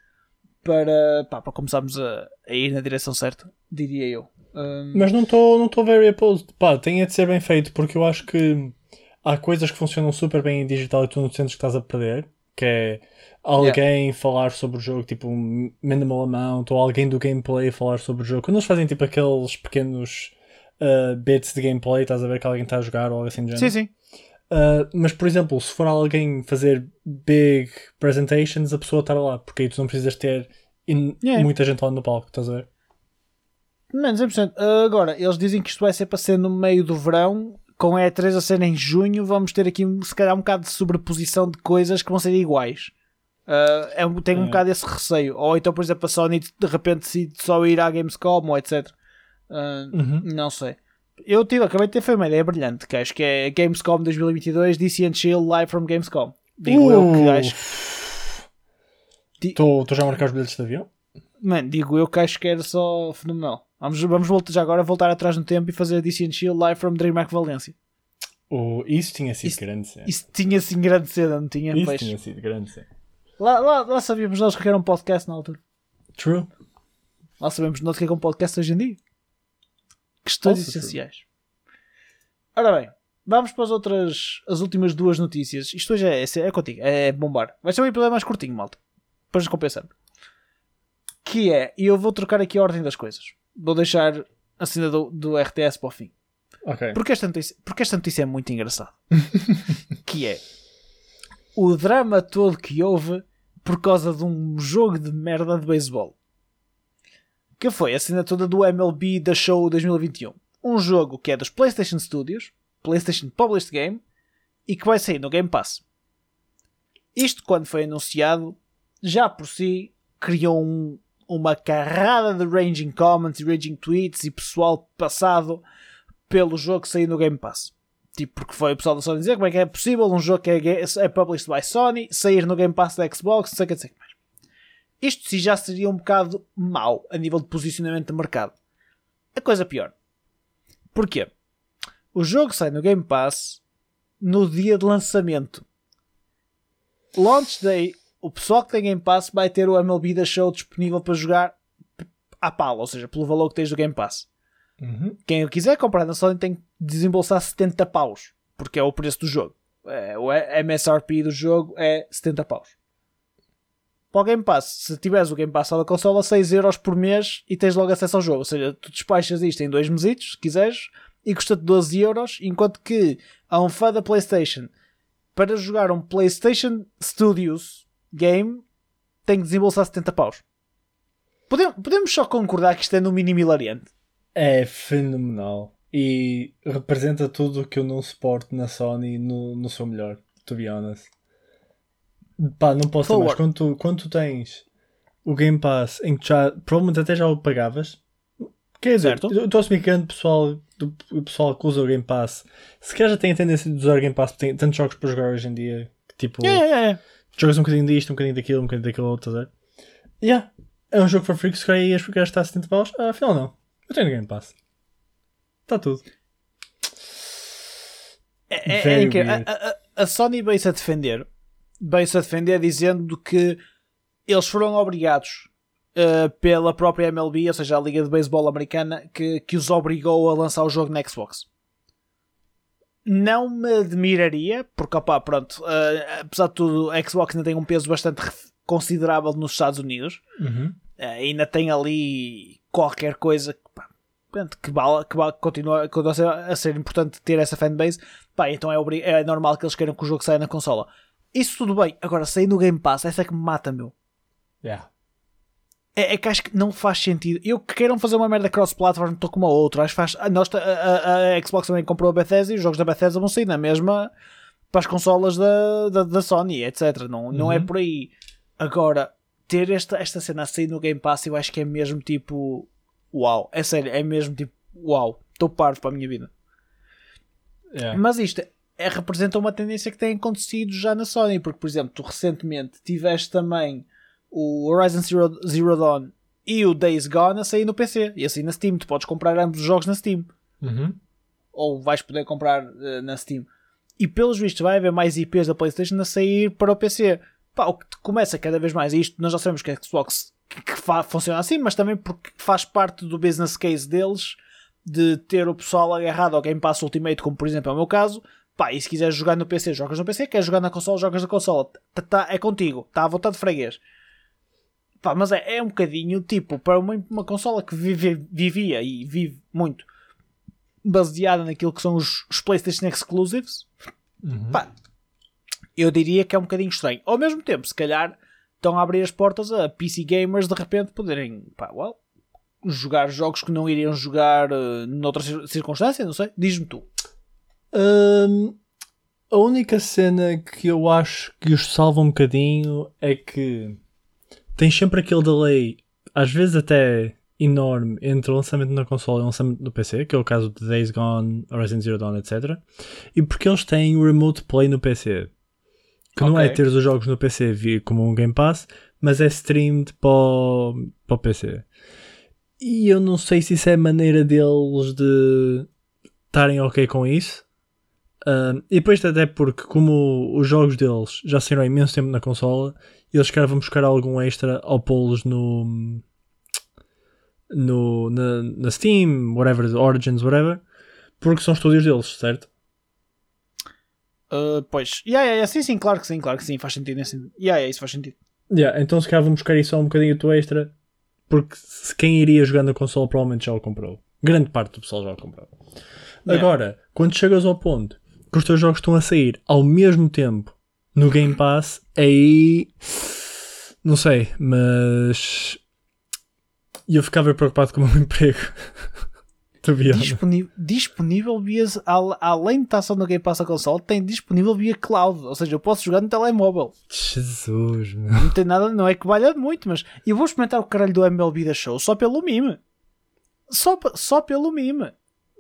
A: para, pá, para começarmos a, a ir na direção certa, diria eu. Um,
B: Mas não estou não tô very opposed. Pá, tem é de ser bem feito, porque eu acho que há coisas que funcionam super bem em digital e tu não sentes que estás a perder. Que é alguém falar sobre o jogo, tipo um minimal amount, ou alguém do gameplay falar sobre o jogo. Quando eles fazem tipo aqueles pequenos uh, bits de gameplay, estás a ver que alguém está a jogar ou algo assim do género.
A: sim, sim.
B: Uh, mas, por exemplo, se for alguém fazer big presentations, a pessoa estar lá, porque aí tu não precisas ter
A: Yeah.
B: muita gente lá no palco, estás a ver?
A: Menos 100%. Uh, agora, eles dizem que isto vai ser para ser no meio do verão, com a E3 a ser em junho, vamos ter aqui se calhar um bocado de sobreposição de coisas que vão ser iguais. Uh, é, um- tenho um
B: É.
A: bocado esse receio. Ou então, por exemplo, a Sony de repente decide só ir à Gamescom ou etc. Uh,
B: Uhum.
A: Não sei. Eu tive, acabei de ter foi uma ideia brilhante, que acho que é Gamescom 2022, DC and Chill Live from Gamescom. Digo eu que acho. Di-
B: Estou já a marcar os bilhetes de avião?
A: Mano, digo eu que acho que era só fenomenal. Vamos, vamos voltar, já agora voltar atrás no tempo e fazer DC and Chill Live from DreamHack Valência.
B: Oh, isso tinha sido
A: Isso-
B: grande cena.
A: Isso tinha assim grande cena, não tinha?
B: Isso
A: Pois.
B: tinha sido grande cena.
A: Lá, lá, lá sabíamos nós que era um podcast na altura.
B: True.
A: Lá sabemos nós que é um podcast hoje em dia. Questões
B: true.
A: essenciais. Ora bem, vamos para as outras, as últimas duas notícias. Isto hoje é, é, é contigo, é bombar. Vai ser um episódio mais curtinho, malta. Depois compensando. Que é, e eu vou trocar aqui a ordem das coisas. Vou deixar a cena do, do RTS para o fim.
B: Ok.
A: Porque esta notícia, porque esta notícia é muito engraçada. [LAUGHS] que é o drama todo que houve por causa de um jogo de merda de beisebol. Que foi a toda do MLB da Show 2021. Um jogo que é dos PlayStation Studios, PlayStation Published Game, e que vai sair no Game Pass. Isto, quando foi anunciado, já por si criou um- uma carrada de ranging comments e ranging tweets e pessoal passado pelo jogo sair no Game Pass. Tipo, porque foi o pessoal da Sony dizer como é que é possível um jogo que é, é published by Sony sair no Game Pass da Xbox, não sei o que, não sei o que. Isto sim já seria um bocado mau a nível de posicionamento de mercado. A coisa pior. Porquê? O jogo sai no Game Pass no dia de lançamento. Launch Day, o pessoal que tem Game Pass vai ter o MLB da Show disponível para jogar à pala, ou seja, pelo valor que tens do Game Pass.
B: Uhum.
A: Quem o quiser comprar na Sony tem que desembolsar 70 paus, porque é o preço do jogo. É, o MSRP do jogo é 70 paus. Para o Game Pass, se tiveres o Game Pass da consola, 6 euros por mês e tens logo acesso ao jogo. Ou seja, tu despachas isto em dois mesitos, se quiseres, e custa-te 12 euros, enquanto que a um fã da PlayStation, para jogar um PlayStation Studios game, tem que desembolsar 70 paus. Podemos, podemos só concordar que isto é no mínimo hilariante.
B: É fenomenal. E representa tudo o que eu não suporto na Sony no, no seu melhor, to be honest. Pá, não posso ter mais. Quando tu, quando tu tens o Game Pass em que já, provavelmente até já o pagavas. Quer dizer,
A: Certo.
B: eu estou a assumir que grande pessoal, do, o pessoal que usa o Game Pass, se calhar já tem a tendência de usar o Game Pass, porque tem tantos jogos para jogar hoje em dia, que tipo,
A: É, é, é.
B: Jogas um bocadinho disto, um bocadinho daquilo, um bocadinho daquilo outro, ver? Yeah. É um jogo for free que se calhar ias gastar 70 paus. Ah, afinal não. Eu tenho Game Pass. Está tudo.
A: É, é, é incrível. A, a- a Sony veio-se a defender. Veio-se a defender dizendo que eles foram obrigados uh, pela própria MLB, ou seja, a Liga de Beisebol Americana, que, que os obrigou a lançar o jogo na Xbox. Não me admiraria, porque, opá, pronto, uh, apesar de tudo, a Xbox ainda tem um peso bastante considerável nos Estados Unidos.
B: Uhum.
A: Uh, ainda tem ali qualquer coisa que, pá, que, vale, que vale, continua, continua a, ser, importante ter essa fanbase. Pá, então é, é normal que eles queiram que o jogo saia na consola. Isso tudo bem. Agora, sair no Game Pass, essa é que me mata, meu.
B: Yeah.
A: É, é que acho que não faz sentido. Eu que queiram fazer uma merda cross-platform, estou com uma outra. Acho que faz. A, nós, a, a- a Xbox também comprou a Bethesda e os jogos da Bethesda vão sair na mesma para as consolas da, da, da Sony, etc. Não, não é
B: Uhum.
A: por aí. Agora, ter esta, esta cena a sair no Game Pass, eu acho que é mesmo tipo. Uau, é sério, é mesmo tipo. Uau, estou parvo para a minha vida.
B: Yeah.
A: Mas isto é, representa uma tendência que tem acontecido já na Sony, porque, por exemplo, tu recentemente tiveste também o Horizon Zero, Zero Dawn e o Days Gone a sair no PC e assim na Steam. Tu podes comprar ambos os jogos na Steam,
B: Uhum.
A: ou vais poder comprar eh, na Steam. E pelos vistos, vai haver mais IPs da PlayStation a sair para o PC. Pá, o que começa cada vez mais isto, nós já sabemos que a Xbox que, que funciona assim, mas também porque faz parte do business case deles de ter o pessoal agarrado ao Game Pass Ultimate, como por exemplo é o meu caso. Pá, e se quiseres jogar no PC, jogas no PC, queres jogar na console, jogas na console. Tá, tá- é contigo, está à vontade de freguês. Pá, mas é, é um bocadinho tipo para uma, uma consola que vive- vivia e vive muito baseada naquilo que são os, os PlayStation Exclusives.
B: Uhum.
A: Pá, eu diria que é um bocadinho estranho. Ao mesmo tempo, se calhar estão a abrir as portas a PC gamers de repente poderem pá, well, jogar jogos que não iriam jogar uh, noutras cir- circunstâncias, não sei. Diz-me tu.
B: Hum, a única cena que eu acho que os salva um bocadinho é que tens sempre aquele delay, às vezes até enorme, entre o lançamento na console e o lançamento no PC, que é o caso de Days Gone, Horizon Zero Dawn, etc. E porque eles têm o Remote Play no PC. Que não é ter os jogos no PC via- como um Game Pass, mas é streamed para o, para o PC. E eu não sei se isso é maneira deles de estarem ok com isso. Um, e depois até porque como os jogos deles já saíram há imenso tempo na consola, eles querem vão buscar algum extra ao pô-los no, no na, na Steam, whatever, Origins, whatever, porque são estúdios deles, certo?
A: Uh, pois, yeah, yeah, yeah, sim, sim, claro que sim, claro que sim, faz sentido. Nesse... Yeah, yeah, isso faz sentido.
B: Yeah, então se calhar vão buscar isso só um bocadinho do extra, porque se quem iria jogar na console provavelmente já o comprou. Grande parte do pessoal já o comprou.
A: Yeah.
B: Agora, quando chegas ao ponto que os teus jogos estão a sair ao mesmo tempo no Game Pass, aí não sei, mas eu ficava preocupado com o meu [LAUGHS] emprego.
A: Disponível, disponível via. al- Além de estar só no Game Pass a console, tem disponível via cloud. Ou seja, eu posso jogar no telemóvel.
B: Jesus, meu.
A: Não tem nada, não é que valha muito, mas eu vou experimentar o caralho do MLB da Show só pelo mime. Só, só pelo mime.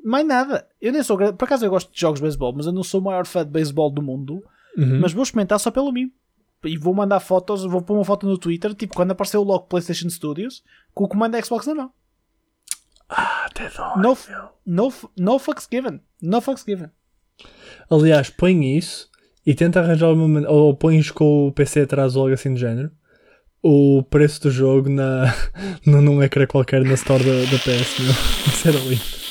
A: Mais nada. Eu nem sou. Por acaso eu gosto de jogos de beisebol, mas eu não sou o maior fã de beisebol do mundo.
B: Uhum.
A: Mas vou experimentar só pelo mime. E vou mandar fotos, vou pôr uma foto no Twitter, tipo quando apareceu logo PlayStation Studios, com o comando Xbox na mão.
B: Até dói,
A: No, no, no fucks given. No fucks given.
B: Aliás, põe isso e tenta arranjar uma maneira. Ou pões com o PC atrás ou algo assim do género. O preço do jogo na, [LAUGHS] num ecrã qualquer na store da, da PS, meu. [LAUGHS] Isso era lindo.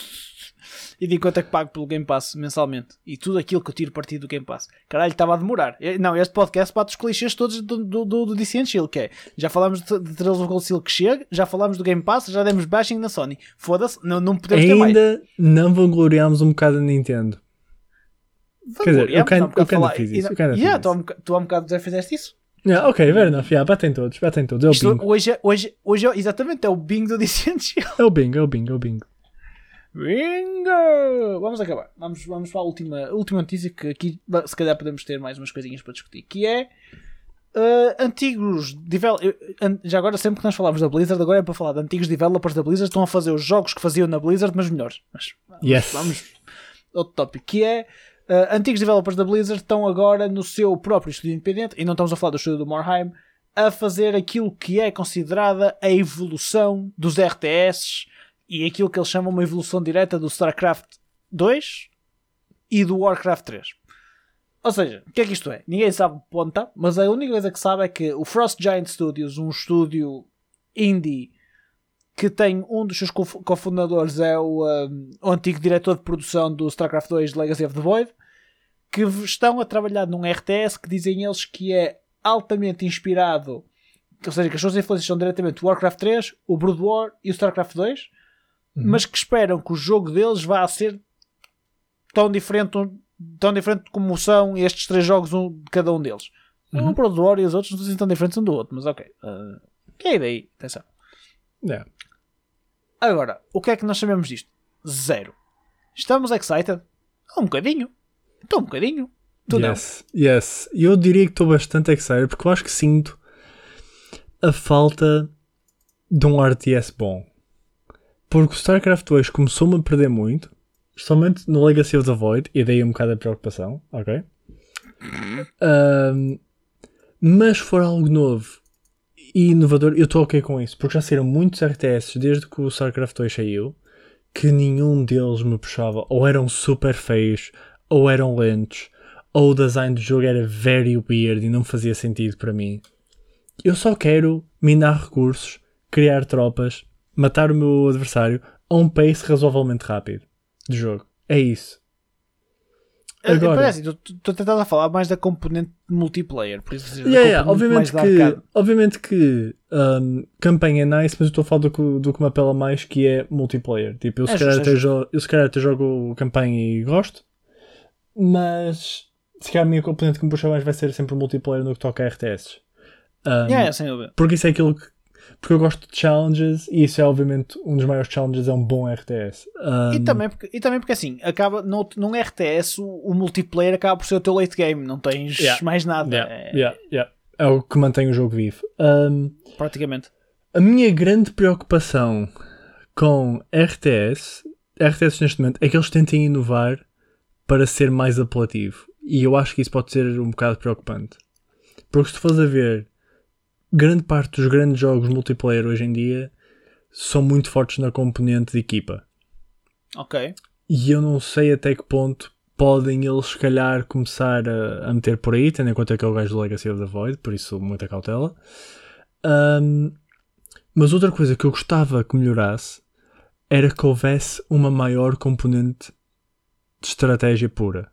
A: E de quanto é que pago pelo Game Pass mensalmente. E tudo aquilo que eu tiro partido do Game Pass. Caralho, estava a demorar. Eh, Não, este podcast bate os clichês todos do, do, do, do DC and Chill, que é. Já falámos de, de Trails of Steel que chega, já falámos do Game Pass, já demos bashing na Sony. Foda-se, não, não podemos ter mais.
B: Ainda não vangloriámos um bocado a Nintendo. quer dizer, eu fiz
A: e-
B: isso,
A: Yeah, tu há um tu há um bocado já fizeste isso.
B: Yeah, ok, fair enough. Yeah, batem todos, batem todos. É o
A: Isto
B: bingo.
A: hoje, é- hoje, hoje é, exatamente, é o bingo do Chill.
B: É o bingo, é o bingo, é o bingo.
A: Bingo! Vamos acabar. Vamos, vamos para a última, a última notícia que aqui se calhar podemos ter mais umas coisinhas para discutir. Que é uh, antigos devel- eu- an- Já agora, sempre que nós falamos da Blizzard, agora é para falar de antigos developers da Blizzard estão a fazer os jogos que faziam na Blizzard, mas melhores. Mas
B: Yes.
A: vamos. Outro tópico que é Uh, antigos developers da Blizzard estão agora no seu próprio estúdio independente, e não estamos a falar do estúdio do Morheim, a fazer aquilo que é considerada a evolução dos RTS e aquilo que eles chamam uma evolução direta do StarCraft 2 e do Warcraft 3. Ou seja, o que é que isto é? Ninguém sabe ponta, mas a única coisa que sabe é que o Frost Giant Studios, um estúdio indie que tem um dos seus cofundadores é o, um, o antigo diretor de produção do StarCraft 2 Legacy of the Void, que estão a trabalhar num RTS que dizem eles que é altamente inspirado, ou seja, que as suas influências são diretamente o Warcraft 3, o Brood War e o StarCraft 2, uhum. mas que esperam que o jogo deles vá ser tão diferente, tão diferente como são estes três jogos, um de cada um deles. Uhum. O Brood War e os outros não são tão diferentes um do outro, mas ok. Uh, que é daí? Atenção.
B: Yeah.
A: Agora, o que é que nós sabemos disto? Zero. Estamos excited? Um bocadinho. Estou um bocadinho. Tu
B: yes, não. yes. Eu diria que estou bastante excited porque eu acho que sinto a falta de um RTS bom. Porque o StarCraft 2 começou-me a perder muito, somente no Legacy of the Void, e daí um bocado a preocupação, ok? Um, mas for algo novo e inovador, eu estou ok com isso, porque já saíram muitos RTS desde que o StarCraft 2 saiu, que nenhum deles me puxava, ou eram super feios, ou eram lentos, ou o design do jogo era very weird e não fazia sentido para mim. Eu só quero minar recursos, criar tropas, matar o meu adversário a um pace razoavelmente rápido de jogo. É isso.
A: Agora, Parece, estou a tentar falar mais da componente multiplayer, por isso
B: yeah, yeah, obviamente, que, obviamente que um, campanha é nice, mas eu estou a falar do, do que me apela mais que é multiplayer. Tipo, eu, é se, calhar até jogo, eu se calhar até jogo campanha e gosto, mas se calhar a minha componente que me puxa mais vai ser sempre multiplayer no que toca a RTS.
A: Um, yeah.
B: Porque isso é aquilo que porque eu gosto de challenges e isso é obviamente um dos maiores challenges é um bom RTS. Um...
A: E, também porque, e também porque assim, acaba no, num RTS o, o, multiplayer acaba por ser o teu late game, não tens yeah. mais nada.
B: Yeah. É... Yeah. Yeah. é o que mantém o jogo vivo. Um,
A: Praticamente.
B: A minha grande preocupação com RTS, RTS neste momento, é que eles tentem inovar para ser mais apelativo. E eu acho que isso pode ser um bocado preocupante. Porque se tu fores a ver grande parte dos grandes jogos multiplayer hoje em dia são muito fortes na componente de equipa.
A: Ok.
B: E eu não sei até que ponto podem eles, se calhar, começar a, a meter por aí, tendo em conta que é o gajo do Legacy of the Void, por isso muita cautela. Um, mas outra coisa que eu gostava que melhorasse era que houvesse uma maior componente de estratégia pura.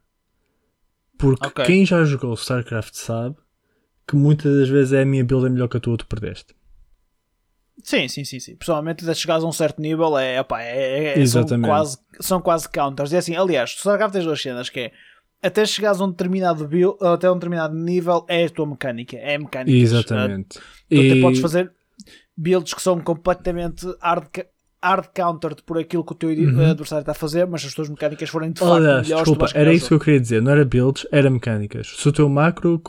B: Porque okay. quem já jogou StarCraft sabe que muitas das vezes é a minha build é melhor que a tua, tu perdeste.
A: Sim, sim, sim, sim. Pessoalmente, se chegares a um certo nível, é, opa, é, é são, quase, são quase counters. E assim, aliás, tu só tens duas cenas que é até chegares a um determinado build, até um determinado nível, é a tua mecânica, é a mecânica.
B: Exatamente.
A: Tu e... até podes fazer builds que são completamente hard, hard countered por aquilo que o teu uhum. adversário está a fazer, mas as tuas mecânicas forem de facto melhores.
B: Desculpa, era isso que eu queria dizer, não era builds, era mecânicas. Se o teu macro,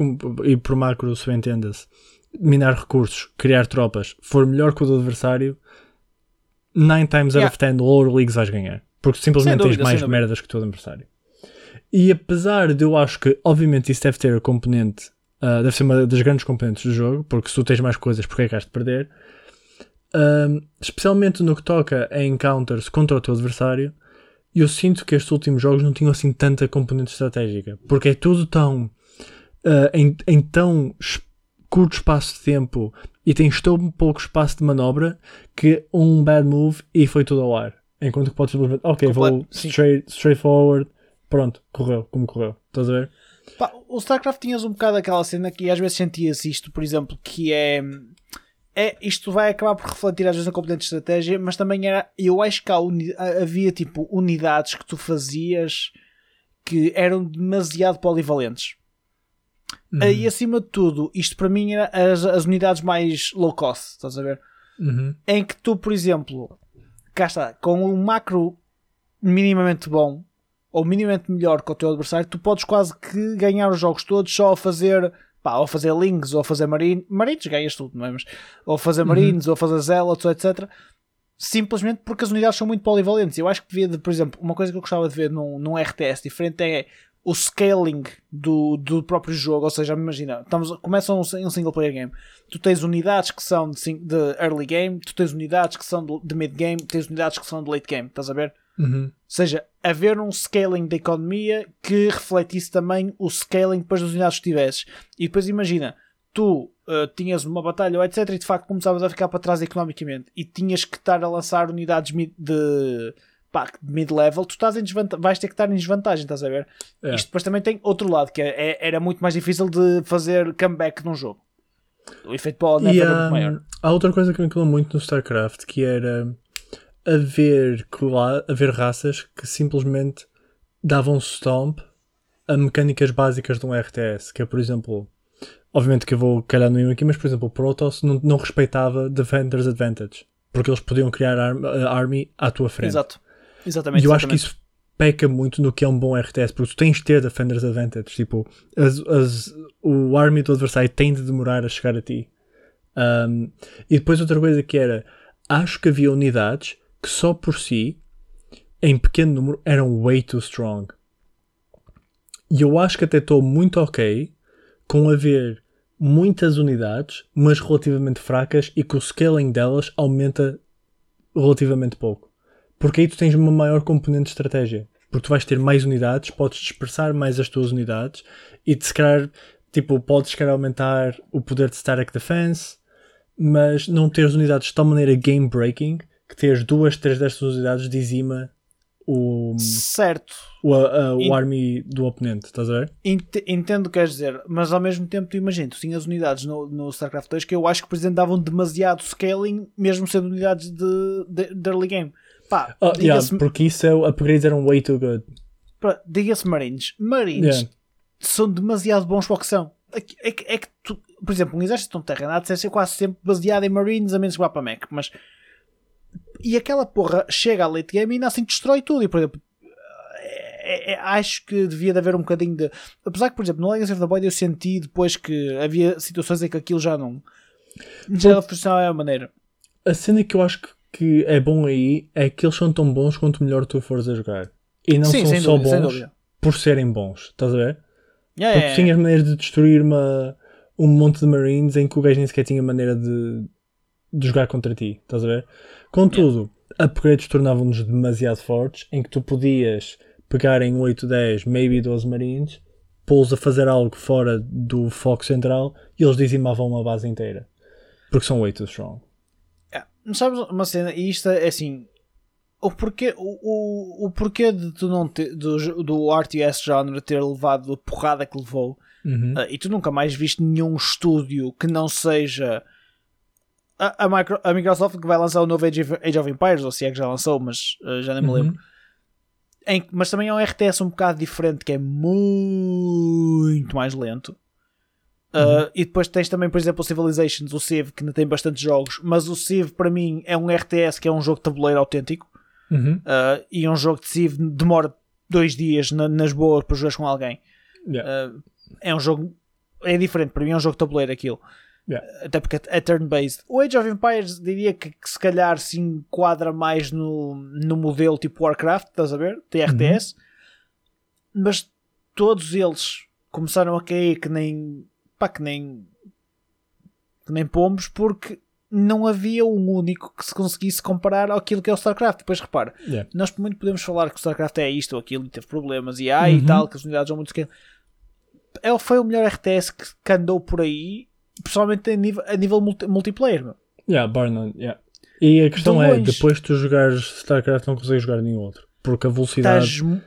B: e por macro se entenda-se, minar recursos, criar tropas, for melhor que o do adversário, 9 times yeah. out of 10 lower leagues vais ganhar. Porque simplesmente dúvida, tens mais merdas que o teu adversário. E apesar de eu acho que, obviamente, isso deve ter a componente, uh, deve ser uma das grandes componentes do jogo, porque se tu tens mais coisas, porque é que has de perder? Um, especialmente no que toca a encounters contra o teu adversário, eu sinto que estes últimos jogos não tinham assim tanta componente estratégica, porque é tudo tão uh, em, em, tão curto espaço de tempo e tens tão pouco espaço de manobra que um bad move e foi tudo ao ar. Enquanto que podes simplesmente, ok, vou straight, straight forward, pronto, correu, como correu. Estás a ver?
A: Pá, o StarCraft tinhas um bocado aquela cena que às vezes sentias isto, por exemplo, que é é, isto vai acabar por refletir às vezes na componente de estratégia, mas também era, eu acho que uni, havia tipo unidades que tu fazias que eram demasiado polivalentes. Uhum. E acima de tudo, isto para mim era as, as unidades mais low cost, estás a ver?
B: Uhum.
A: Em que tu, por exemplo, cá está, com um macro minimamente bom ou minimamente melhor que o teu adversário, tu podes quase que ganhar os jogos todos só a fazer pá, ou fazer links, ou fazer marines, marines ganhas tudo, não é? Mas, ou fazer marines, uhum. ou fazer zealots, etc. Simplesmente porque as unidades são muito polivalentes. Eu acho que devia, de, por exemplo, uma coisa que eu gostava de ver num, num RTS diferente é o scaling do, do próprio jogo, ou seja, imagina, estamos, começa um, um single player game, tu tens unidades que são de, de early game, tu tens unidades que são de, de mid game, tens unidades que são de late game, estás a ver?
B: Uhum.
A: Ou seja, haver um scaling da economia que refletisse também o scaling depois das unidades que tivesses. E depois imagina, tu uh, tinhas uma batalha ou etc. e de facto começavas a ficar para trás economicamente e tinhas que estar a lançar unidades de, mid-level, tu estás em vais ter que estar em desvantagem, estás a ver?
B: É.
A: Isto depois também tem outro lado, que é, é- era muito mais difícil de fazer comeback num jogo. O efeito bola
B: E
A: never é muito maior.
B: há outra coisa que me incomodou muito no StarCraft que era haver, haver raças que simplesmente davam stomp a mecânicas básicas de um RTS, que é por exemplo, obviamente que eu vou calhar no aqui, mas por exemplo, o Protoss não, não respeitava Defender's Advantage, porque eles podiam criar arm- a army à tua frente.
A: Exato. Exatamente.
B: E eu acho que
A: exatamente.
B: isso peca muito no que é um bom RTS, porque tu tens de ter Defender's Advantage. Tipo, as- as- o army do adversário tem de demorar a chegar a ti. Um, e depois outra coisa que era, acho que havia unidades que só por si, em pequeno número, eram way too strong. E eu acho que até estou muito ok com haver muitas unidades, mas relativamente fracas e que o scaling delas aumenta relativamente pouco. Porque aí tu tens uma maior componente de estratégia. Porque tu vais ter mais unidades, podes dispersar mais as tuas unidades e de se calhar, tipo, podes calhar aumentar o poder de static defense, mas não teres unidades de tal maneira game breaking que teres duas, três destas unidades dizima o,
A: Certo.
B: o, a- o army do oponente, estás a ver?
A: Ent- Entendo o que queres dizer, mas ao mesmo tempo tu imagina, tu tinhas unidades no, no StarCraft 2 que eu acho que por exemplo davam demasiado scaling, mesmo sendo unidades de, de, de early game. Pá,
B: Oh, yeah, porque isso é, upgrades eram way too good.
A: diga-se Marines. Marines
B: Yeah.
A: são demasiado bons para o que são. É que, é que, é que tu, por exemplo, um exército de terra deve ser quase sempre baseado em Marines, a menos que vá para Mac, mas e aquela porra chega à late game e ainda assim destrói tudo. E por exemplo, é- é- acho que devia de haver um bocadinho de. Apesar que, por exemplo, no Legacy of the Void eu senti depois que havia situações em que aquilo já não. Já funcionava a maneira.
B: A cena que eu acho que, que é bom aí é que eles são tão bons quanto melhor tu fores a jogar. E não
A: Sim,
B: são só
A: dúvida,
B: bons por serem bons, estás a ver?
A: Yeah,
B: Porque
A: yeah,
B: tu tinhas maneiras de destruir uma, um monte de Marines em que o gajo nem sequer tinha maneira de, de jogar contra ti, estás a ver? Contudo, upgrades tornavam-nos demasiado fortes em que tu podias pegar em 8, 10, maybe 12 Marines, pô-los a fazer algo fora do foco central e eles dizimavam uma base inteira. Porque são way too strong.
A: Yeah. Não Sabes uma cena, e isto é assim. O porquê, o, o, o porquê de tu não ter, do, do RTS genre ter levado a porrada que levou
B: Uhum.
A: ah, e tu nunca mais viste nenhum estúdio que não seja a, a, Micro- a Microsoft que vai lançar o novo Age of, Age of Empires, ou se é que já lançou, mas ah, já nem me
B: Uhum.
A: lembro. Em- mas também é um RTS um bocado diferente que é muito mais lento. Uh, e depois tens também, por exemplo, o Civilizations, o Civ, que ainda tem bastantes jogos, mas o Civ para mim é um RTS que é um jogo de tabuleiro autêntico
B: Uhum.
A: uh, e um jogo de Civ demora dois dias na- nas boas para jogar com alguém.
B: Yeah.
A: Uh, é um jogo, é diferente, para mim é um jogo de tabuleiro aquilo.
B: Yeah.
A: Até porque é turn-based. O Age of Empires diria que, que se calhar se enquadra mais no, no modelo tipo Warcraft, estás a ver? TRTS. Mas todos eles começaram a cair que nem pá, que nem que nem pomos porque não havia um único que se conseguisse comparar àquilo que é o StarCraft. Depois repara,
B: Yeah.
A: nós muito podemos falar que o StarCraft é isto ou aquilo e teve problemas e há
B: Uhum.
A: e tal, que as unidades são muito pequenas. Ele foi o melhor RTS que, que andou por aí, pessoalmente a nível, a nível multi- multiplayer. Meu.
B: Yeah, bar none, yeah. E a questão
A: De
B: é,
A: longe.
B: depois de tu jogares StarCraft não consegues jogar nenhum outro. Porque a velocidade...
A: Mu-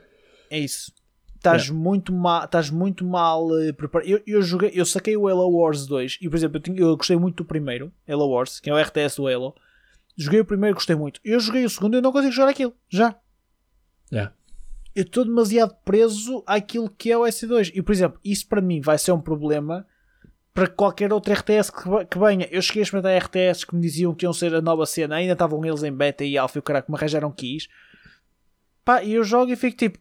A: é isso. Estás muito mal, estás muito mal eh, preparado. Eu, eu joguei, eu saquei o Halo Wars 2 e por exemplo, eu, tinha- eu gostei muito do primeiro, Halo Wars, que é o RTS do Halo. Joguei o primeiro, gostei muito. Eu joguei o segundo e eu não consigo jogar aquilo. Já.
B: Yeah.
A: eu estou demasiado preso àquilo que é o S2. E, por exemplo, isso para mim vai ser um problema para qualquer outro RTS que, que venha. Eu cheguei a experimentar RTS que me diziam que iam ser a nova cena, ainda estavam eles em beta e alpha e o que me arranjaram keys. Pá, e eu jogo e fico tipo.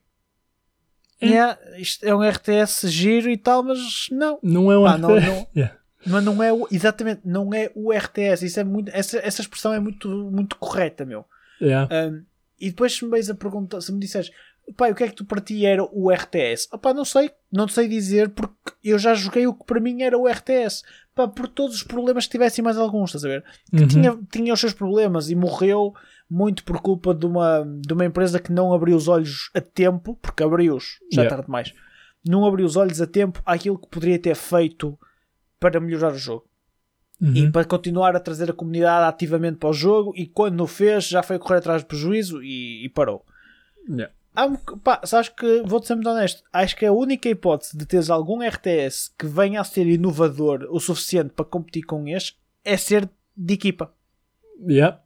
B: É.
A: "Yeah, isto é um RTS giro e tal, mas não.
B: Não é um
A: Pá, não,
B: RTS.
A: não, [LAUGHS]
B: Yeah.
A: mas não é o, exatamente, não é o RTS. Isso é muito, essa, essa expressão é muito, muito correta, meu.
B: Yeah.
A: Um, e depois se me a perguntar, se me disseres Pá, o que é que tu para ti era o RTS? Opá, não sei, não sei dizer porque eu já joguei o que para mim era o RTS. Pá, por todos os problemas que tivesse mais alguns, estás a ver? Que
B: Uhum.
A: tinha, tinha os seus problemas e morreu muito por culpa de uma, de uma empresa que não abriu os olhos a tempo, porque abriu-os, já
B: Yeah.
A: tarde demais. Não abriu os olhos a tempo àquilo que poderia ter feito para melhorar o jogo e
B: Uhum.
A: para continuar a trazer a comunidade ativamente para o jogo. E quando o fez, já foi correr atrás do prejuízo e, e parou.
B: Yeah.
A: Há pá, sabes que vou-te ser muito honesto. Acho que a única hipótese de teres algum RTS que venha a ser inovador o suficiente para competir com este é ser de equipa.
B: Yeah.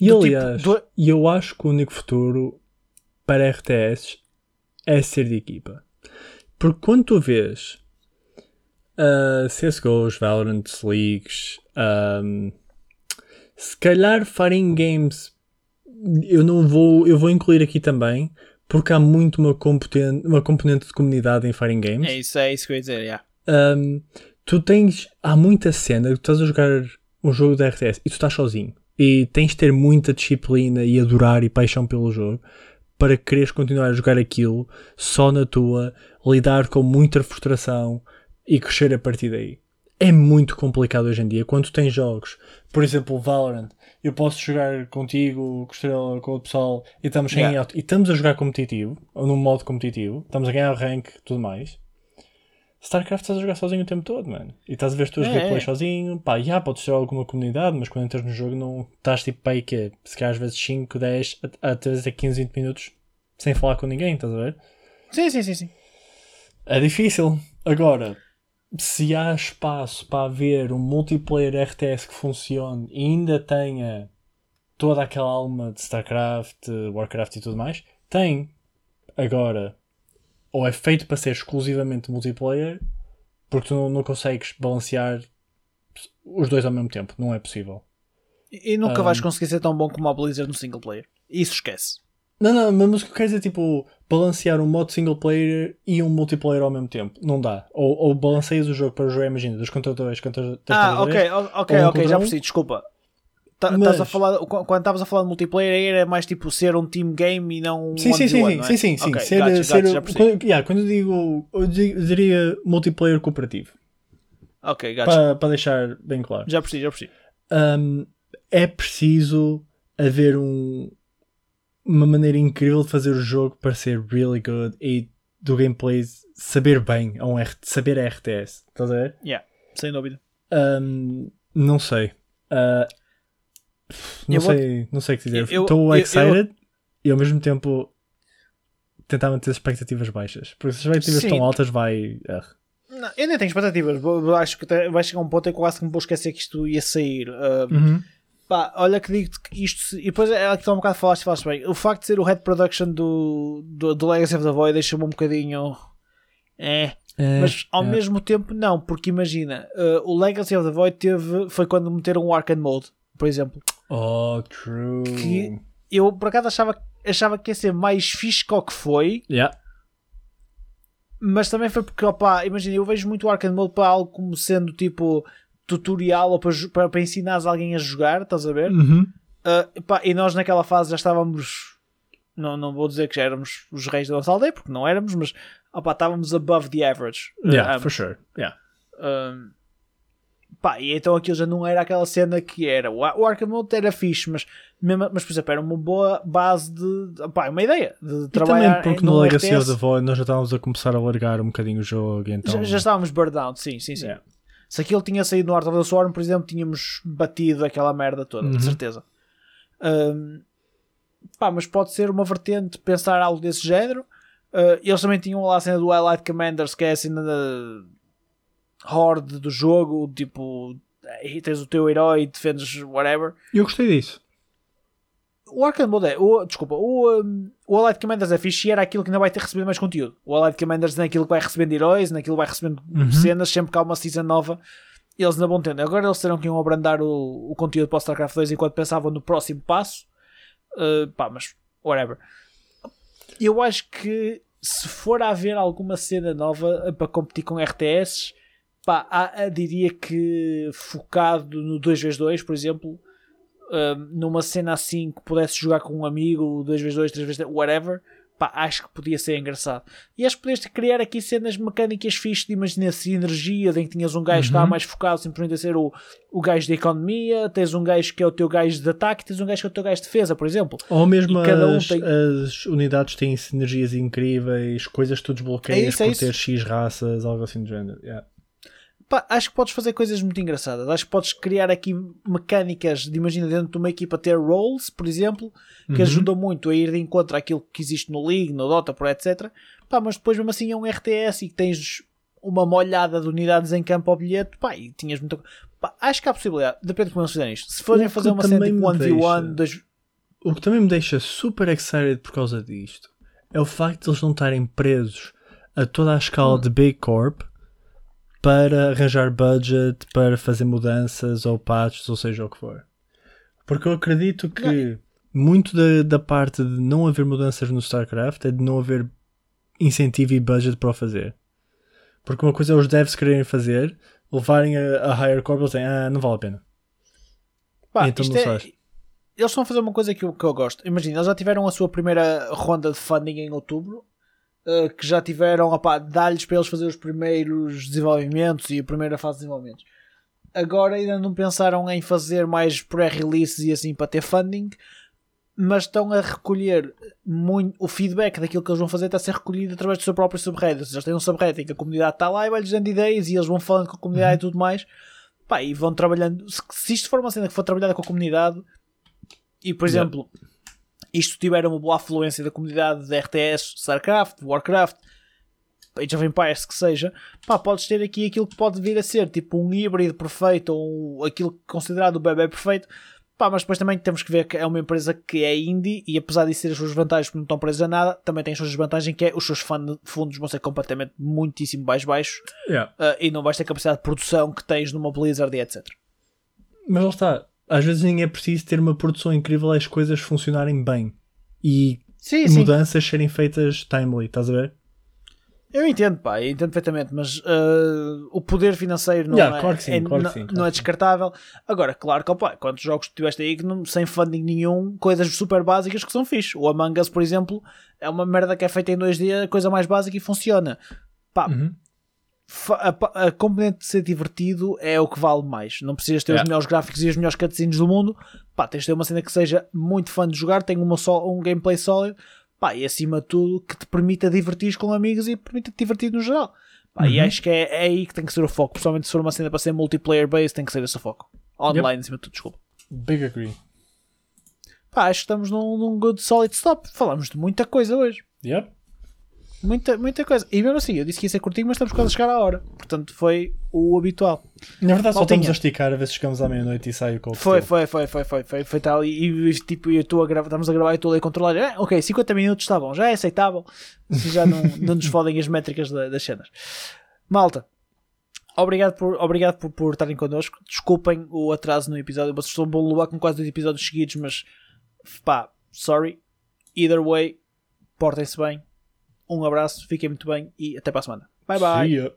B: E
A: Do
B: aliás,
A: tipo, do-
B: eu acho que o único futuro para RTS é ser de equipa. Porque quando tu vês uh, CSGOs, Valorant Leagues, um, se calhar Fighting Games eu não vou, eu vou incluir aqui também porque há muito uma componente, uma componente de comunidade em Fighting Games.
A: É isso, é isso que eu ia dizer. Yeah.
B: Um, tu tens. Há muita cena que tu estás a jogar um jogo da RTS e tu estás sozinho. E tens de ter muita disciplina e adorar e paixão pelo jogo para quereres continuar a jogar aquilo só na tua, lidar com muita frustração e crescer a partir daí. É muito complicado hoje em dia. Quando tu tens jogos, por exemplo, Valorant, eu posso jogar contigo, com o Estrela, com o pessoal e estamos, em
A: Yeah.
B: alto- e estamos a jogar competitivo, ou num modo competitivo, estamos a ganhar rank e tudo mais. StarCraft estás a jogar sozinho o tempo todo, mano. E estás a ver as tuas
A: É,
B: gameplays
A: é.
B: sozinho. Pá, já podes ter alguma comunidade, mas quando entras no jogo não estás tipo aí que se calhar às vezes 5, 10, a- às vezes até 15, 20 minutos sem falar com ninguém, estás a ver?
A: Sim, sim, sim, sim.
B: É difícil. Agora, se há espaço para haver um multiplayer RTS que funcione e ainda tenha toda aquela alma de StarCraft, Warcraft e tudo mais, tem. Agora, ou é feito para ser exclusivamente multiplayer, porque tu não, não consegues balancear os dois ao mesmo tempo. Não é possível.
A: E e nunca
B: Um,
A: vais conseguir ser tão bom como o Blizzard no single player. Isso esquece.
B: Não, não, mas o que eu quero dizer é tipo balancear um modo single player e um multiplayer ao mesmo tempo. Não dá. Ou, ou balanceias o jogo para jogar, imagina, dos contra dois contra três
A: Ah, ok, ok,
B: um
A: ok, já
B: um.
A: percebi, desculpa. Tá-
B: Mas-
A: Estás a falar, qu- quando estavas a falar de multiplayer aí era mais tipo ser um team game e não um
B: Sim, sim, sim,
A: one, é?
B: sim, sim, sim.
A: Ok,
B: Ser,
A: gotcha,
B: ser,
A: gotcha,
B: quando, yeah, quando eu digo, eu di- diria multiplayer cooperativo,
A: Ok, gotcha.
B: para, para deixar bem claro.
A: Já percebi, já percebi.
B: Um, é preciso haver um, uma maneira incrível de fazer o jogo para ser really good e do gameplay saber bem, a um R, saber a RTS. Estás a ver?
A: Yeah, sem dúvida.
B: Um, não sei. Uh, não
A: Eu vou-
B: sei, não sei o que dizer.
A: Eu-
B: Estou
A: eu-
B: excited e ao mesmo tempo tentar manter as expectativas baixas. Porque se as expectativas estão altas vai. ah.
A: Não, eu nem tenho expectativas. Vou- vou- Acho que vai chegar um ponto em que quase que me vou esquecer que isto ia sair. Uh,
B: Uhum.
A: Pá, olha que digo que isto. E depois é que há um bocado falaste, falaste bem. O facto de ser o head production do, do, do Legacy of the Void deixa-me um bocadinho. É.
B: É,
A: Mas ao
B: é.
A: mesmo tempo, não, porque imagina, uh, o Legacy of the Void teve. Foi quando meteram o Arcade Mode, por exemplo.
B: Oh, true.
A: Que- Eu por acaso achava, achava que ia ser mais fixe que o que foi,
B: Yeah.
A: mas também foi porque, opá, imagina, eu vejo muito o Arcade Mode para algo como sendo tipo tutorial ou para, para, para ensinares alguém a jogar, estás a ver?
B: Uhum.
A: Uh, pá, e nós naquela fase já estávamos. Não, não vou dizer que já éramos os reis da nossa aldeia, porque não éramos, mas opá, estávamos above the average.
B: Yeah,
A: ambos.
B: for sure. Yeah.
A: Um, pá, e então aquilo já não era aquela cena que era. O, o Arkham era fixe, mas, mesmo, mas por exemplo, era uma boa base de. Pá, uma ideia de
B: E
A: trabalhar
B: também porque
A: em-
B: no Legacy of the Void nós já estávamos a começar a largar um bocadinho o jogo. Então...
A: já, já estávamos burned out, sim, sim, sim.
B: Yeah.
A: Se aquilo tinha saído no Art of the Swarm, por exemplo, tínhamos batido aquela merda toda,
B: Uhum.
A: de certeza. Um, pá, mas pode ser uma vertente pensar algo desse género. Uh, eles também tinham lá a cena do Highlight Commanders, que é a cena da horde do jogo, tipo, aí tens o teu herói e defendes whatever.
B: Eu gostei disso.
A: O Arcade Mode é, o, desculpa, o, um, o Allied Commanders é fixe e era aquilo que ainda vai ter recebido mais conteúdo. O Allied Commanders naquilo que vai recebendo heróis, naquilo que vai recebendo
B: Uhum.
A: cenas, sempre que há uma season nova, eles ainda vão tendo. Agora eles terão que iam abrandar o, o conteúdo para o StarCraft 2 enquanto pensavam no próximo passo. Uh, pá, mas whatever. Eu acho que se for a haver alguma cena nova uh, para competir com RTS, pá, há- há- diria que focado no 2x2, por exemplo, um, numa cena assim que pudesse jogar com um amigo, 2x2, 3x3, whatever, pá, acho que podia ser engraçado. E acho que podias criar aqui cenas mecânicas fixas de imagina sinergia, em que tinhas um gajo que estava
B: Uhum.
A: mais focado simplesmente a ser o, o gajo de economia, tens um gajo que é o teu gajo de ataque, tens um gajo que é o teu gajo de defesa, por exemplo.
B: Ou mesmo
A: cada um
B: as,
A: tem-
B: as unidades têm sinergias incríveis, coisas que tu desbloqueias
A: É isso, é
B: por ter X raças, algo assim do género. Yeah.
A: Pá, acho que podes fazer coisas muito engraçadas. Acho que podes criar aqui mecânicas de, imagina, dentro de uma equipa ter roles, por exemplo, que
B: Uhum.
A: ajudam muito a ir de encontro àquilo que existe no League, no Dota, por etc. Pá, mas depois, mesmo assim, é um RTS e tens uma molhada de unidades em campo ao bilhete. Pá, e tinhas muita. Pá, acho que há possibilidade. Depende de como eles fizerem isto. Se forem fazer uma cena tipo
B: me
A: 1v1,
B: deixa-
A: dois...
B: O que também me deixa super excited por causa disto é o facto de eles não estarem presos a toda a escala de Big Corp para arranjar budget, para fazer mudanças ou patches, ou seja o que for. Porque eu acredito que muito da, da parte de não haver mudanças no StarCraft é de não haver incentivo e budget para o fazer. Porque uma coisa é os devs quererem fazer, levarem a, a higher corp e eles dizem, ah, não vale a pena.
A: Pá,
B: Então não
A: é-
B: faz.
A: Eles estão a fazer uma coisa que eu, que eu gosto. Imagina, eles já tiveram a sua primeira ronda de funding em outubro. Uh, que já tiveram, opá, dá-lhes para eles fazer os primeiros desenvolvimentos e a primeira fase de desenvolvimentos. Agora ainda não pensaram em fazer mais pré-releases e assim para ter funding, mas estão a recolher muito, o feedback daquilo que eles vão fazer está a ser recolhido através do seu próprio subreddit. Ou seja, Eles têm um subreddit em que a comunidade está lá e vai-lhes dando ideias e eles vão falando com a comunidade e tudo mais. Pá, e vão trabalhando. Se, se isto for uma cena que for trabalhada com a comunidade, e por
B: Yeah.
A: Isto tiver uma boa afluência da comunidade de RTS, StarCraft, Warcraft, Age of Empires, que seja, pá, podes ter aqui aquilo que pode vir a ser tipo um híbrido perfeito ou aquilo considerado o bebê perfeito. Pá, mas depois também temos que ver que é uma empresa que é indie e apesar de ser as suas vantagens porque não estão presas a nada, também tem as suas desvantagens que é os seus fun- fundos vão ser completamente muitíssimo mais baixos
B: Yeah.
A: ah, e não vais ter a capacidade de produção que tens numa Blizzard e etc.
B: Mas lá está. Às vezes nem é preciso ter uma produção incrível, as coisas funcionarem bem. E
A: Sim,
B: mudanças serem feitas timely, estás a ver?
A: Eu entendo, pá, eu entendo perfeitamente, mas uh, o poder financeiro não,
B: Yeah,
A: é,
B: claro sim,
A: é-
B: claro que
A: não,
B: sim, claro
A: não é
B: sim.
A: descartável. Agora, claro que, opa, quantos jogos tiveste aí que não, sem funding nenhum, coisas super básicas que são fixe. O Among Us, por exemplo, é uma merda que é feita em dois dias, coisa mais básica e funciona. Pá,
B: Uhum.
A: A, a componente de ser divertido é o que vale mais. Não precisas ter os
B: Yeah.
A: melhores gráficos e os melhores cutscenes do mundo. Pá, tens de ter uma cena que seja muito fã de jogar, tenha uma só, um gameplay sólido. Pá, e acima de tudo que te permita divertir com amigos e permita-te divertir no geral. Pá, E
B: Uhum.
A: acho que é, é aí que tem que ser o foco. Principalmente se for uma cena para ser multiplayer based, tem que ser esse o foco. Online, acima de tudo, desculpa.
B: Big agree.
A: Pá, acho que estamos num, num good solid stop. Falamos de muita coisa hoje.
B: Yep.
A: Muita, muita coisa. E mesmo assim, eu disse que ia ser curtinho, mas estamos quase a chegar à hora. Portanto, foi o habitual.
B: Na verdade, só
A: Maltinha.
B: estamos a esticar a ver se chegamos à meia-noite e sai o cold
A: Foi, foi, foi, foi, foi, foi, foi tal. E, e, tipo, eu estou a gravar, estamos a gravar e estou a controlar. Ah, ok, 50 minutos está bom, já é aceitável. Assim já não, [LAUGHS] não nos fodem as métricas da- das cenas. Malta, obrigado por, obrigado por, por estarem connosco. Desculpem o atraso no episódio. Vocês estão bom lugar com quase dois episódios seguidos, mas pá, sorry. Either way, portem-se bem. Um abraço, fiquem muito bem e até para a semana. Bye bye.